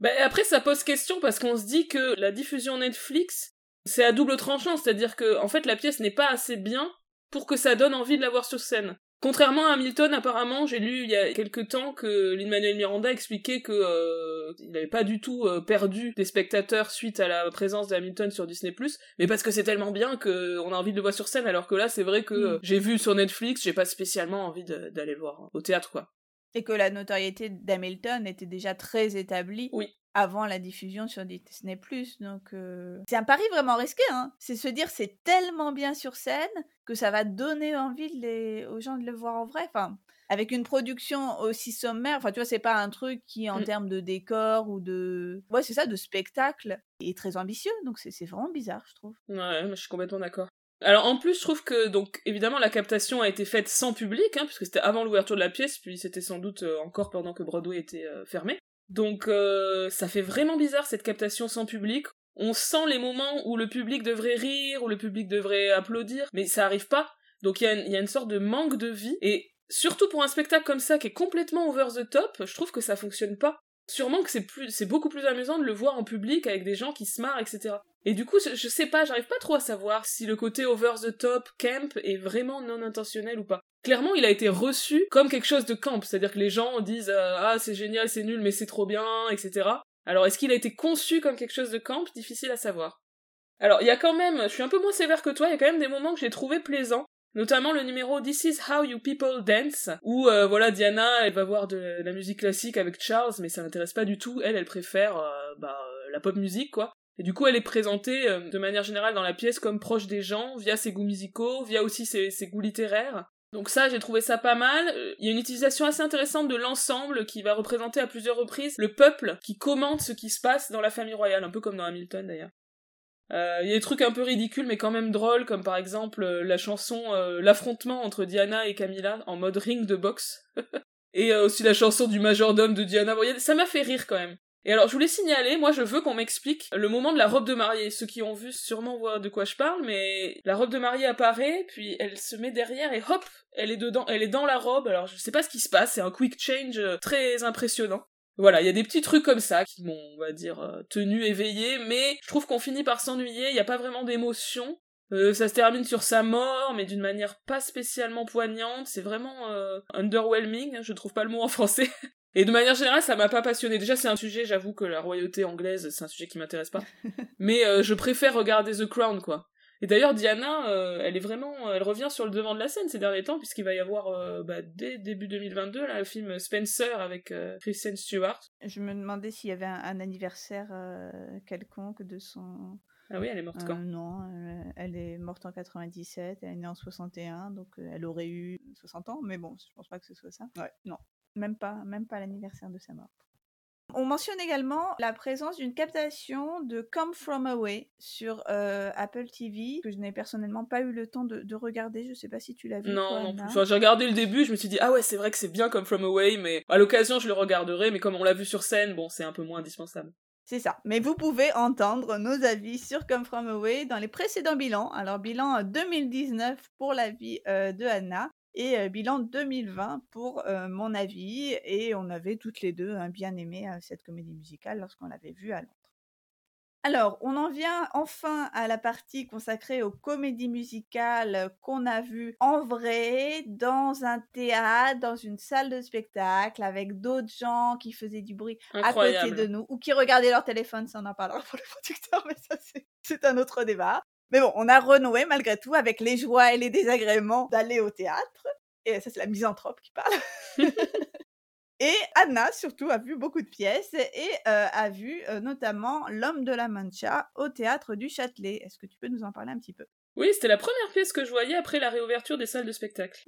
Ben, après, ça pose question parce qu'on se dit que la diffusion Netflix, c'est à double tranchant, c'est-à-dire que en fait la pièce n'est pas assez bien pour que ça donne envie de la voir sur scène. Contrairement à Hamilton, apparemment, j'ai lu il y a quelques temps que Lin-Manuel Miranda expliquait que euh, il n'avait pas du tout euh, perdu des spectateurs suite à la présence de Hamilton sur Disney+, mais parce que c'est tellement bien qu'on a envie de le voir sur scène, alors que là, c'est vrai que mm. j'ai vu sur Netflix, j'ai pas spécialement envie d'aller voir au théâtre, quoi. Et que la notoriété d'Hamilton était déjà très établie. Oui. Avant la diffusion sur Disney+. Donc euh, c'est un pari vraiment risqué. Hein. C'est se dire c'est tellement bien sur scène que ça va donner envie les... aux gens de le voir en vrai. Enfin, avec une production aussi sommaire. Enfin, tu vois, c'est pas un truc qui, en mmh. termes de décor ou de. Ouais, c'est ça, de spectacle, est très ambitieux. Donc, c'est vraiment bizarre, je trouve. Ouais, je suis complètement d'accord. Alors en plus, je trouve que donc évidemment la captation a été faite sans public, hein, puisque c'était avant l'ouverture de la pièce, puis c'était sans doute euh, encore pendant que Broadway était euh, fermé. Donc euh, ça fait vraiment bizarre cette captation sans public. On sent les moments où le public devrait rire, où le public devrait applaudir, mais ça arrive pas. Donc il y, y, a une sorte de manque de vie, et surtout pour un spectacle comme ça qui est complètement over the top, je trouve que ça fonctionne pas. Sûrement que c'est beaucoup plus amusant de le voir en public avec des gens qui se marrent, etc. Et du coup, je, sais pas, j'arrive pas trop à savoir si le côté over the top camp est vraiment non intentionnel ou pas. Clairement, il a été reçu comme quelque chose de camp, c'est-à-dire que les gens disent euh, ah c'est génial, c'est nul, mais c'est trop bien, etc. Alors est-ce qu'il a été conçu comme quelque chose de camp? Difficile à savoir. Alors il y a quand même, je suis un peu moins sévère que toi, il y a quand même des moments que j'ai trouvé plaisants. Notamment le numéro This is how you people dance, où euh, voilà Diana elle va voir de la musique classique avec Charles, mais ça l'intéresse pas du tout. Elle, elle préfère euh, bah, la pop musique quoi. Et du coup, elle est présentée euh, de manière générale dans la pièce comme proche des gens, via ses goûts musicaux, via aussi ses, goûts littéraires. Donc ça, j'ai trouvé ça pas mal. Euh, il y a une utilisation assez intéressante de l'ensemble qui va représenter à plusieurs reprises le peuple qui commente ce qui se passe dans la famille royale, un peu comme dans Hamilton d'ailleurs. Euh, il y a des trucs un peu ridicules mais quand même drôles, comme par exemple la chanson L'affrontement entre Diana et Camilla en mode ring de boxe. et aussi la chanson du majordome de Diana. ça m'a fait rire quand même. Et alors, je voulais signaler, moi je veux qu'on m'explique le moment de la robe de mariée. Ceux qui ont vu sûrement voient de quoi je parle, mais la robe de mariée apparaît, puis elle se met derrière et hop, elle est dedans, elle est dans la robe. Alors je sais pas ce qui se passe, c'est un quick change euh, très impressionnant. Voilà, il y a des petits trucs comme ça qui m'ont, on va dire, euh, tenu éveillé, mais je trouve qu'on finit par s'ennuyer, il n'y a pas vraiment d'émotion. Euh, ça se termine sur sa mort, mais d'une manière pas spécialement poignante. C'est vraiment underwhelming, je trouve pas le mot en français. Et de manière générale, ça m'a pas passionné. Déjà, c'est un sujet, j'avoue que la royauté anglaise, c'est un sujet qui m'intéresse pas. Mais euh, je préfère regarder The Crown, quoi. Et d'ailleurs, Diana, euh, elle est vraiment, euh, elle revient sur le devant de la scène ces derniers temps, puisqu'il va y avoir, bah, dès début 2022, là, le film Spencer avec Kristen Stewart. Je me demandais s'il y avait un, anniversaire quelconque de son. Ah oui, elle est morte quand? Non, elle est morte en 97, elle est née en 61, donc elle aurait eu 60 ans, mais bon, je pense pas que ce soit ça. Ouais, non, même pas, même pas l'anniversaire de sa mort. On mentionne également la présence d'une captation de Come From Away sur euh, Apple TV, que je n'ai personnellement pas eu le temps de, regarder. Je sais pas si tu l'as vu. Non, non Enfin, j'ai regardé le début, je me suis dit, ah ouais, c'est vrai que c'est bien Come From Away, mais à l'occasion, je le regarderai, mais comme on l'a vu sur scène, bon, c'est un peu moins indispensable. C'est ça. Mais vous pouvez entendre nos avis sur Come From Away dans les précédents bilans. Alors, bilan 2019 pour la vie euh, de Anna et bilan 2020 pour mon avis. Et on avait toutes les deux bien aimé cette comédie musicale lorsqu'on l'avait vue à Londres. Alors, on en vient enfin à la partie consacrée aux comédies musicales qu'on a vues en vrai, dans un théâtre, dans une salle de spectacle, avec d'autres gens qui faisaient du bruit à côté de nous, ou qui regardaient leur téléphone, ça on en parlera pour le producteur, mais ça c'est un autre débat. Mais bon, on a renoué malgré tout avec les joies et les désagréments d'aller au théâtre. Et ça, c'est la misanthrope qui parle. et Anna, surtout, a vu beaucoup de pièces et euh, a vu euh, notamment L'homme de la Mancha au théâtre du Châtelet. Est-ce que tu peux nous en parler un petit peu? Oui, c'était la première pièce que je voyais après la réouverture des salles de spectacle.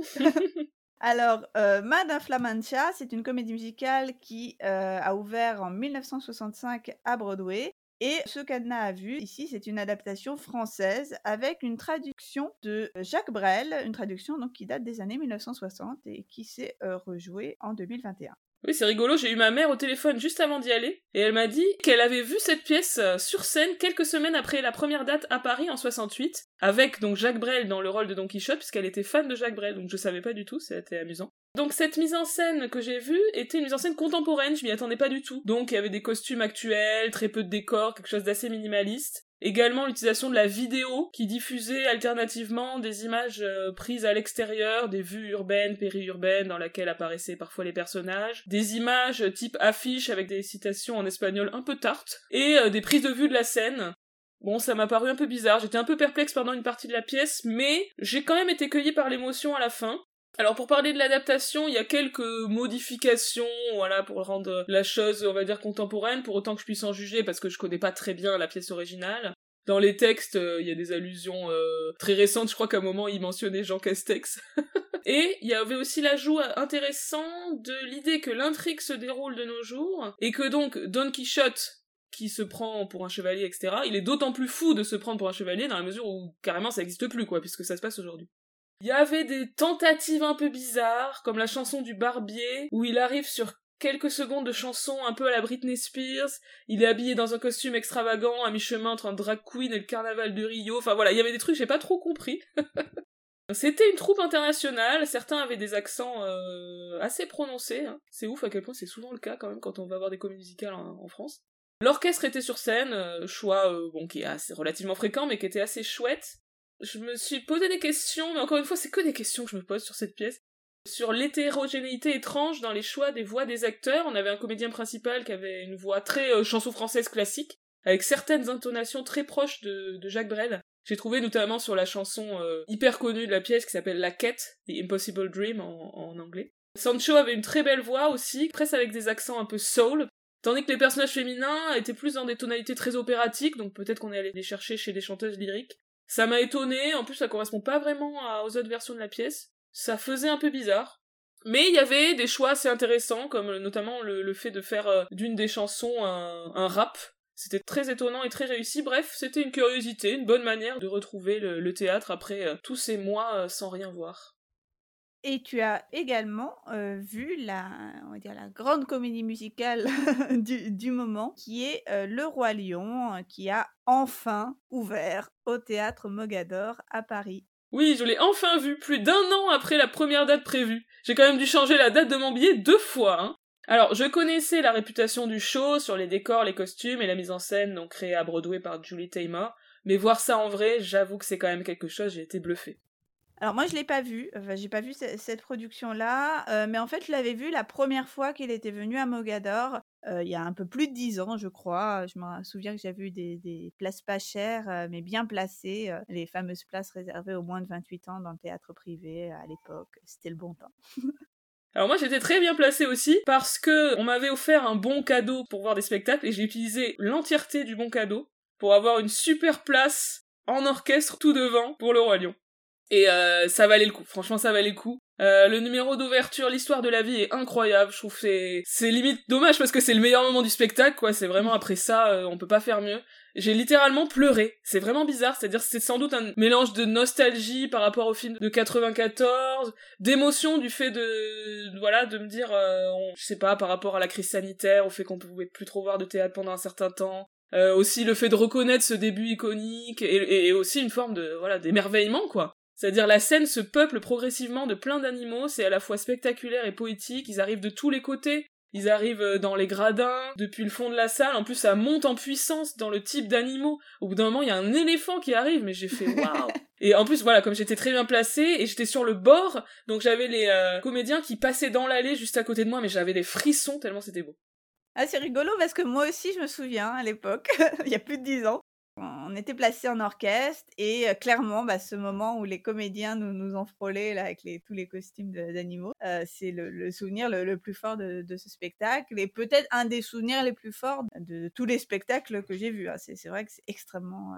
Alors, euh, Madame Flamancha, c'est une comédie musicale qui a ouvert en 1965 à Broadway et ce qu'Anna a vu ici, c'est une adaptation française avec une traduction de Jacques Brel, une traduction donc qui date des années 1960 et qui s'est rejouée en 2021. Oui, c'est rigolo, j'ai eu ma mère au téléphone juste avant d'y aller, et elle m'a dit qu'elle avait vu cette pièce sur scène quelques semaines après la première date à Paris en 68, avec donc Jacques Brel dans le rôle de Don Quichotte, puisqu'elle était fan de Jacques Brel, donc je savais pas du tout, c'était amusant. Donc cette mise en scène que j'ai vue était une mise en scène contemporaine, je m'y attendais pas du tout. Donc il y avait des costumes actuels, très peu de décors, quelque chose d'assez minimaliste. Également l'utilisation de la vidéo qui diffusait alternativement des images euh, prises à l'extérieur, des vues urbaines, périurbaines dans lesquelles apparaissaient parfois les personnages, des images type affiche avec des citations en espagnol un peu tartes, et euh, des prises de vue de la scène. Bon, ça m'a paru un peu bizarre, j'étais un peu perplexe pendant une partie de la pièce, mais j'ai quand même été cueilli par l'émotion à la fin. Alors pour parler de l'adaptation, il y a quelques modifications, voilà, pour rendre la chose, on va dire, contemporaine, pour autant que je puisse en juger, parce que je connais pas très bien la pièce originale. Dans les textes, euh, il y a des allusions euh, très récentes, je crois qu'à un moment il mentionnait Jean Castex. et il y avait aussi l'ajout intéressant de l'idée que l'intrigue se déroule de nos jours, et que donc Don Quichotte, qui se prend pour un chevalier, etc., il est d'autant plus fou de se prendre pour un chevalier dans la mesure où carrément ça n'existe plus, quoi, puisque ça se passe aujourd'hui. Il y avait des tentatives un peu bizarres, comme la chanson du barbier, où il arrive sur quelques secondes de chanson un peu à la Britney Spears, il est habillé dans un costume extravagant, à mi-chemin entre un drag queen et le carnaval de Rio, enfin voilà, il y avait des trucs j'ai pas trop compris. C'était une troupe internationale, certains avaient des accents euh, assez prononcés, hein. c'est ouf à quel point c'est souvent le cas quand même quand on va voir des comédies musicales en, France. L'orchestre était sur scène, euh, choix euh, bon qui est assez relativement fréquent mais qui était assez chouette je me suis posé des questions, mais encore une fois, c'est que des questions que je me pose sur cette pièce. Sur l'hétérogénéité étrange dans les choix des voix des acteurs, on avait un comédien principal qui avait une voix très euh, chanson française classique, avec certaines intonations très proches de, Jacques Brel. J'ai trouvé notamment sur la chanson euh, hyper connue de la pièce qui s'appelle La Quête, The Impossible Dream en, anglais. Sancho avait une très belle voix aussi, presque avec des accents un peu soul, tandis que les personnages féminins étaient plus dans des tonalités très opératiques, donc peut-être qu'on est allé les chercher chez des chanteuses lyriques. Ça m'a étonné, en plus ça correspond pas vraiment aux autres versions de la pièce. Ça faisait un peu bizarre. Mais il y avait des choix assez intéressants, comme notamment le, fait de faire euh, d'une des chansons un, rap. C'était très étonnant et très réussi. Bref, c'était une curiosité, une bonne manière de retrouver le, théâtre après euh, tous ces mois euh, sans rien voir. Et tu as également vu la, on va dire la grande comédie musicale du, moment, qui est Le Roi Lion, qui a enfin ouvert au théâtre Mogador à Paris. Oui, je l'ai enfin vu, plus d'un an après la première date prévue. J'ai quand même dû changer la date de mon billet deux fois. Hein. Alors, je connaissais la réputation du show sur les décors, les costumes et la mise en scène, donc créée à Broadway par Julie Taymor, mais voir ça en vrai, j'avoue que c'est quand même quelque chose, j'ai été bluffé. Alors moi je l'ai pas vu, enfin, j'ai pas vu cette production-là, euh, mais en fait je l'avais vu la première fois qu'il était venu à Mogador, euh, il y a un peu plus de dix ans je crois. Je me souviens que j'avais vu des, places pas chères, euh, mais bien placées, les fameuses places réservées aux moins de 28 ans dans le théâtre privé à l'époque. C'était le bon temps. Alors moi j'étais très bien placée aussi parce que on m'avait offert un bon cadeau pour voir des spectacles et j'ai utilisé l'entièreté du bon cadeau pour avoir une super place en orchestre tout devant pour le Roi Lion. Et euh, ça valait le coup, franchement ça valait le coup. Euh, le numéro d'ouverture, l'histoire de la vie est incroyable, je trouve c'est c'est limite dommage parce que c'est le meilleur moment du spectacle quoi, c'est vraiment après ça euh, on peut pas faire mieux. J'ai littéralement pleuré, c'est vraiment bizarre, c'est-à-dire c'est sans doute un mélange de nostalgie par rapport au film de 94, d'émotion du fait de voilà de me dire euh, je sais pas par rapport à la crise sanitaire, au fait qu'on pouvait plus trop voir de théâtre pendant un certain temps, euh, aussi le fait de reconnaître ce début iconique et, et aussi une forme de voilà d'émerveillement quoi c'est-à-dire la scène se peuple progressivement de plein d'animaux, c'est à la fois spectaculaire et poétique, ils arrivent de tous les côtés. Ils arrivent euh, dans les gradins, depuis le fond de la salle, en plus ça monte en puissance dans le type d'animaux. Au bout d'un moment, il y a un éléphant qui arrive, mais j'ai fait waouh Et en plus, voilà, comme j'étais très bien placée, et j'étais sur le bord, donc j'avais les euh, comédiens qui passaient dans l'allée juste à côté de moi, mais j'avais des frissons tellement c'était beau. Ah, c'est rigolo parce que moi aussi, je me souviens à l'époque, il y a plus de dix ans, on était placés en orchestre et clairement, bah, ce moment où les comédiens nous, nous ont frôlé là, avec tous les costumes d'animaux, c'est le, souvenir le, plus fort de, ce spectacle et peut-être un des souvenirs les plus forts de, tous les spectacles que j'ai vus. Hein. C'est vrai que c'est extrêmement...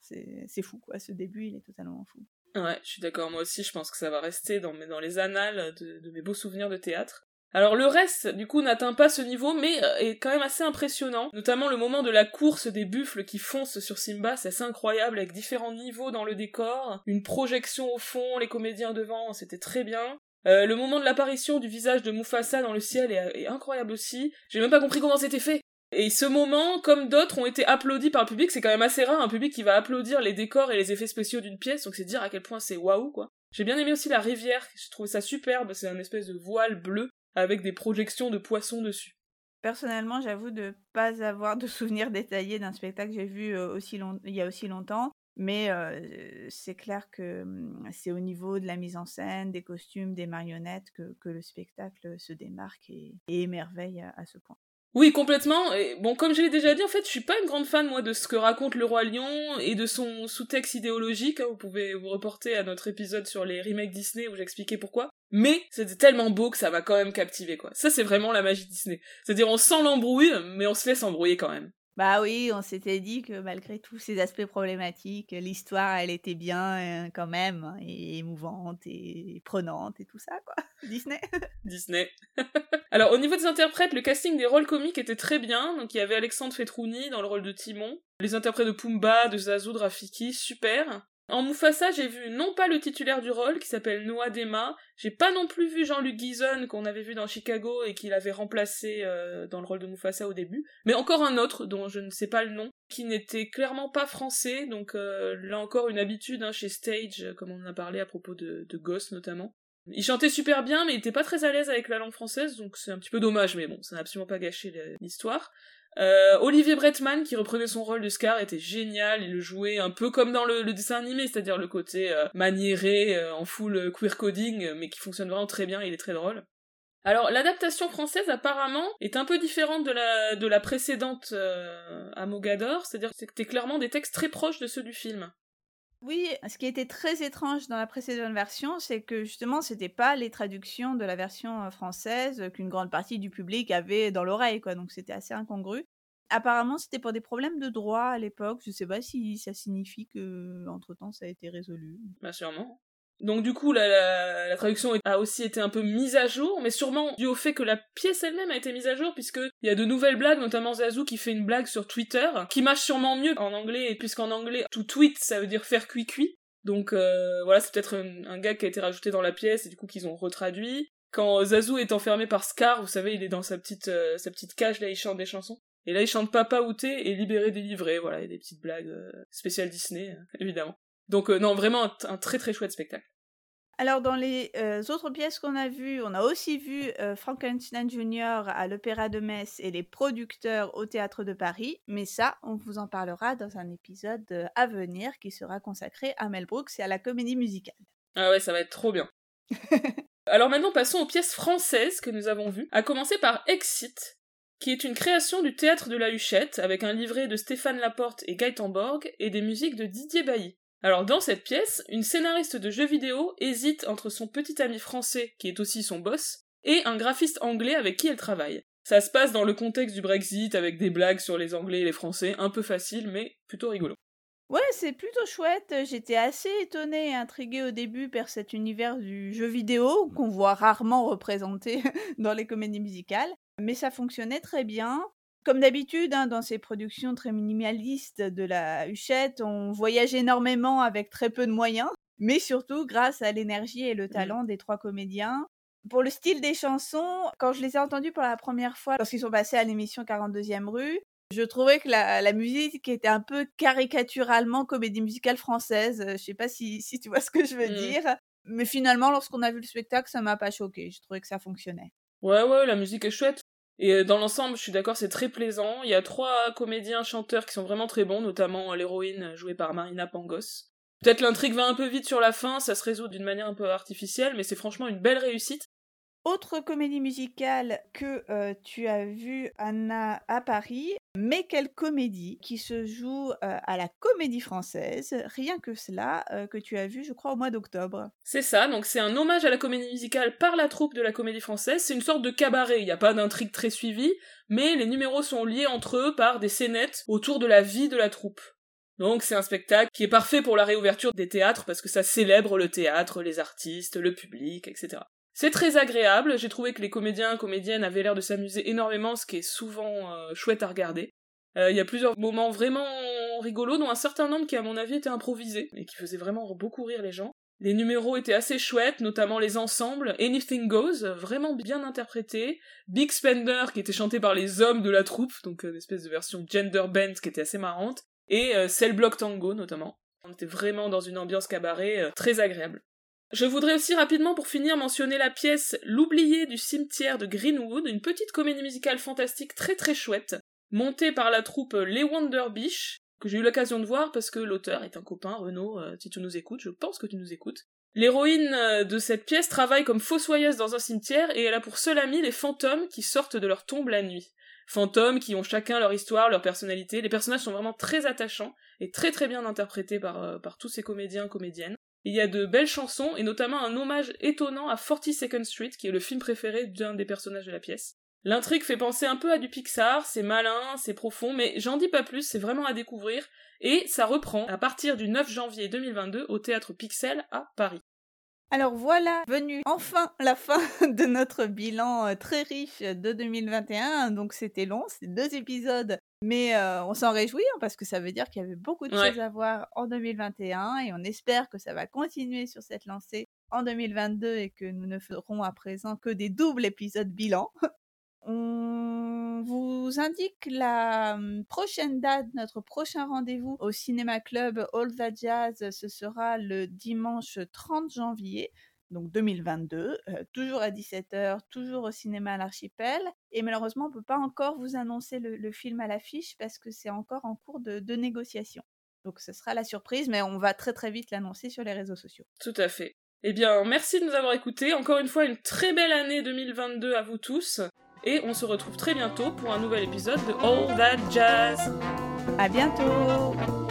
c'est fou, quoi. Ce début, il est totalement fou. Ouais, je suis d'accord. Moi aussi, je pense que ça va rester dans les annales de mes beaux souvenirs de théâtre. Alors le reste, du coup, n'atteint pas ce niveau, mais euh, est quand même assez impressionnant. Notamment le moment de la course des buffles qui foncent sur Simba, c'est assez incroyable, avec différents niveaux dans le décor, une projection au fond, les comédiens devant, c'était très bien. Euh, le moment de l'apparition du visage de Mufasa dans le ciel est, incroyable aussi. J'ai même pas compris comment c'était fait. Et ce moment, comme d'autres, ont été applaudis par le public. C'est quand même assez rare un public qui va applaudir les décors et les effets spéciaux d'une pièce, donc c'est dire à quel point c'est waouh quoi. J'ai bien aimé aussi la rivière, je trouve ça superbe, c'est un espèce de voile bleu avec des projections de poissons dessus. Personnellement, j'avoue de pas avoir de souvenirs détaillés d'un spectacle que j'ai vu euh, aussi il y a aussi longtemps. Mais euh, c'est clair que hum, c'est au niveau de la mise en scène, des costumes, des marionnettes que, le spectacle se démarque et, émerveille à, ce point. Oui, complètement. Et bon, comme je l'ai déjà dit, en fait, je suis pas une grande fan, moi, de ce que raconte le Roi Lion et de son sous-texte idéologique. Vous pouvez vous reporter à notre épisode sur les remakes Disney où j'expliquais pourquoi. Mais c'était tellement beau que ça m'a quand même captivé, quoi. Ça, c'est vraiment la magie Disney. C'est-à-dire, on sent l'embrouille, mais on se laisse embrouiller quand même. Bah oui, on s'était dit que malgré tous ces aspects problématiques, l'histoire, elle était bien euh, quand même, hein, et émouvante et prenante et tout ça, quoi. Disney. Disney. Alors, au niveau des interprètes, le casting des rôles comiques était très bien. Donc, il y avait Alexandre Fetrouni dans le rôle de Timon. Les interprètes de Pumba, de Zazu, de Rafiki, super. En Mufasa, j'ai vu non pas le titulaire du rôle, qui s'appelle Noah Dema, j'ai pas non plus vu Jean-Luc Gison, qu'on avait vu dans Chicago et qu'il avait remplacé euh, dans le rôle de Mufasa au début, mais encore un autre, dont je ne sais pas le nom, qui n'était clairement pas français, donc euh, là encore une habitude hein, chez Stage, comme on en a parlé à propos de, de Ghost notamment. Il chantait super bien, mais il était pas très à l'aise avec la langue française, donc c'est un petit peu dommage, mais bon, ça n'a absolument pas gâché l'histoire. Euh, Olivier Bretman, qui reprenait son rôle de Scar, était génial. Il le jouait un peu comme dans le, dessin animé, c'est-à-dire le côté euh, maniéré, euh, en full queer coding, mais qui fonctionne vraiment très bien, il est très drôle. Alors, l'adaptation française, apparemment, est un peu différente de la, de la précédente à Mogador, c'est-à-dire que c'était clairement des textes très proches de ceux du film. Oui, ce qui était très étrange dans la précédente version, c'est que justement, c'était pas les traductions de la version française qu'une grande partie du public avait dans l'oreille, quoi. Donc c'était assez incongru. Apparemment, c'était pour des problèmes de droit à l'époque. Je sais pas si ça signifie que entre temps ça a été résolu. Bah sûrement. Donc du coup, la, traduction a aussi été un peu mise à jour, mais sûrement dû au fait que la pièce elle-même a été mise à jour, puisque il y a de nouvelles blagues, notamment Zazu qui fait une blague sur Twitter, qui marche sûrement mieux en anglais, puisqu'en anglais, tout tweet, ça veut dire faire cuit-cuit. Donc euh, voilà, c'est peut-être un, gag qui a été rajouté dans la pièce, et du coup qu'ils ont retraduit. Quand Zazu est enfermé par Scar, vous savez, il est dans sa petite, euh, sa petite cage, là, il chante des chansons. Et là, il chante Papa Outé et Libéré délivré, voilà, il y a des petites blagues euh, spéciales Disney, évidemment. Donc non, vraiment un très très chouette spectacle. Alors, dans les autres pièces qu'on a vues, on a aussi vu Frankenstein Jr. à l'Opéra de Metz et les producteurs au Théâtre de Paris, mais ça, on vous en parlera dans un épisode à venir qui sera consacré à Mel Brooks et à la comédie musicale. Ah ouais, ça va être trop bien. Alors maintenant, passons aux pièces françaises que nous avons vues, à commencer par Exit, qui est une création du Théâtre de la Huchette, avec un livret de Stéphane Laporte et Gaëtan Borg, et des musiques de Didier Bailly. Alors dans cette pièce, une scénariste de jeux vidéo hésite entre son petit ami français, qui est aussi son boss, et un graphiste anglais avec qui elle travaille. Ça se passe dans le contexte du Brexit avec des blagues sur les Anglais et les Français, un peu facile mais plutôt rigolo. Ouais, c'est plutôt chouette. J'étais assez étonnée et intriguée au début par cet univers du jeu vidéo qu'on voit rarement représenté dans les comédies musicales. Mais ça fonctionnait très bien. Comme d'habitude, hein, dans ces productions très minimalistes de la Huchette, on voyage énormément avec très peu de moyens, mais surtout grâce à l'énergie et le mmh. talent des trois comédiens. Pour le style des chansons, quand je les ai entendues pour la première fois, lorsqu'ils sont passés à l'émission 42e rue, je trouvais que la, musique était un peu caricaturalement comédie musicale française. Je sais pas si, tu vois ce que je veux mmh. dire. Mais finalement, lorsqu'on a vu le spectacle, ça m'a pas choqué. Je trouvais que ça fonctionnait. Ouais, ouais, la musique est chouette. Et euh, dans l'ensemble, je suis d'accord, c'est très plaisant. Il y a trois comédiens chanteurs qui sont vraiment très bons, notamment l'héroïne jouée par Marina Pangos. Peut-être l'intrigue va un peu vite sur la fin, ça se résout d'une manière un peu artificielle, mais c'est franchement une belle réussite. Autre comédie musicale que euh, tu as vue, Anna, à Paris, mais quelle comédie qui se joue euh, à la comédie française, rien que cela, euh, que tu as vu, je crois, au mois d'octobre? C'est ça, donc c'est un hommage à la comédie musicale par la troupe de la comédie française, c'est une sorte de cabaret, il n'y a pas d'intrigue très suivie, mais les numéros sont liés entre eux par des scénettes autour de la vie de la troupe. Donc c'est un spectacle qui est parfait pour la réouverture des théâtres parce que ça célèbre le théâtre, les artistes, le public, etc. C'est très agréable, j'ai trouvé que les comédiens et comédiennes avaient l'air de s'amuser énormément, ce qui est souvent euh, chouette à regarder. Euh, il y a plusieurs moments vraiment rigolos, dont un certain nombre qui à mon avis étaient improvisés, et qui faisaient vraiment beaucoup rire les gens. Les numéros étaient assez chouettes, notamment les ensembles. Anything Goes, vraiment bien interprété. Big Spender, qui était chanté par les hommes de la troupe, donc euh, une espèce de version gender band qui était assez marrante. Et Cell Block Tango, notamment. On était vraiment dans une ambiance cabaret très agréable. Je voudrais aussi rapidement pour finir mentionner la pièce L'oublié du cimetière de Greenwood, une petite comédie musicale fantastique très très chouette, montée par la troupe Les Wonder que j'ai eu l'occasion de voir parce que l'auteur est un copain, Renaud, euh, si tu nous écoutes, je pense que tu nous écoutes. L'héroïne euh, de cette pièce travaille comme fossoyeuse dans un cimetière et elle a pour seul ami les fantômes qui sortent de leur tombe la nuit. Fantômes qui ont chacun leur histoire, leur personnalité. Les personnages sont vraiment très attachants et très très bien interprétés par, euh, par tous ces comédiens, comédiennes. Il y a de belles chansons et notamment un hommage étonnant à 42nd Street, qui est le film préféré d'un des personnages de la pièce. L'intrigue fait penser un peu à du Pixar, c'est malin, c'est profond, mais j'en dis pas plus, c'est vraiment à découvrir, et ça reprend à partir du 9 janvier 2022 au théâtre Pixel à Paris. Alors voilà, venu enfin la fin de notre bilan euh, très riche de 2021. Donc c'était long, c'est deux épisodes, mais euh, on s'en réjouit hein, parce que ça veut dire qu'il y avait beaucoup de choses à voir en 2021 et on espère que ça va continuer sur cette lancée en 2022 et que nous ne ferons à présent que des doubles épisodes bilan. On vous indique la hum, prochaine date, notre prochain rendez-vous au Cinéma Club All That Jazz. Ce sera le dimanche 30 janvier, donc 2022, euh, toujours à 17h, toujours au cinéma à l'archipel. Et malheureusement, on ne peut pas encore vous annoncer le, film à l'affiche parce que c'est encore en cours de, de négociation. Donc ce sera la surprise, mais on va très très vite l'annoncer sur les réseaux sociaux. Tout à fait. Eh bien, merci de nous avoir écoutés. Encore une fois, une très belle année 2022 à vous tous. Et on se retrouve très bientôt pour un nouvel épisode de All That Jazz. À bientôt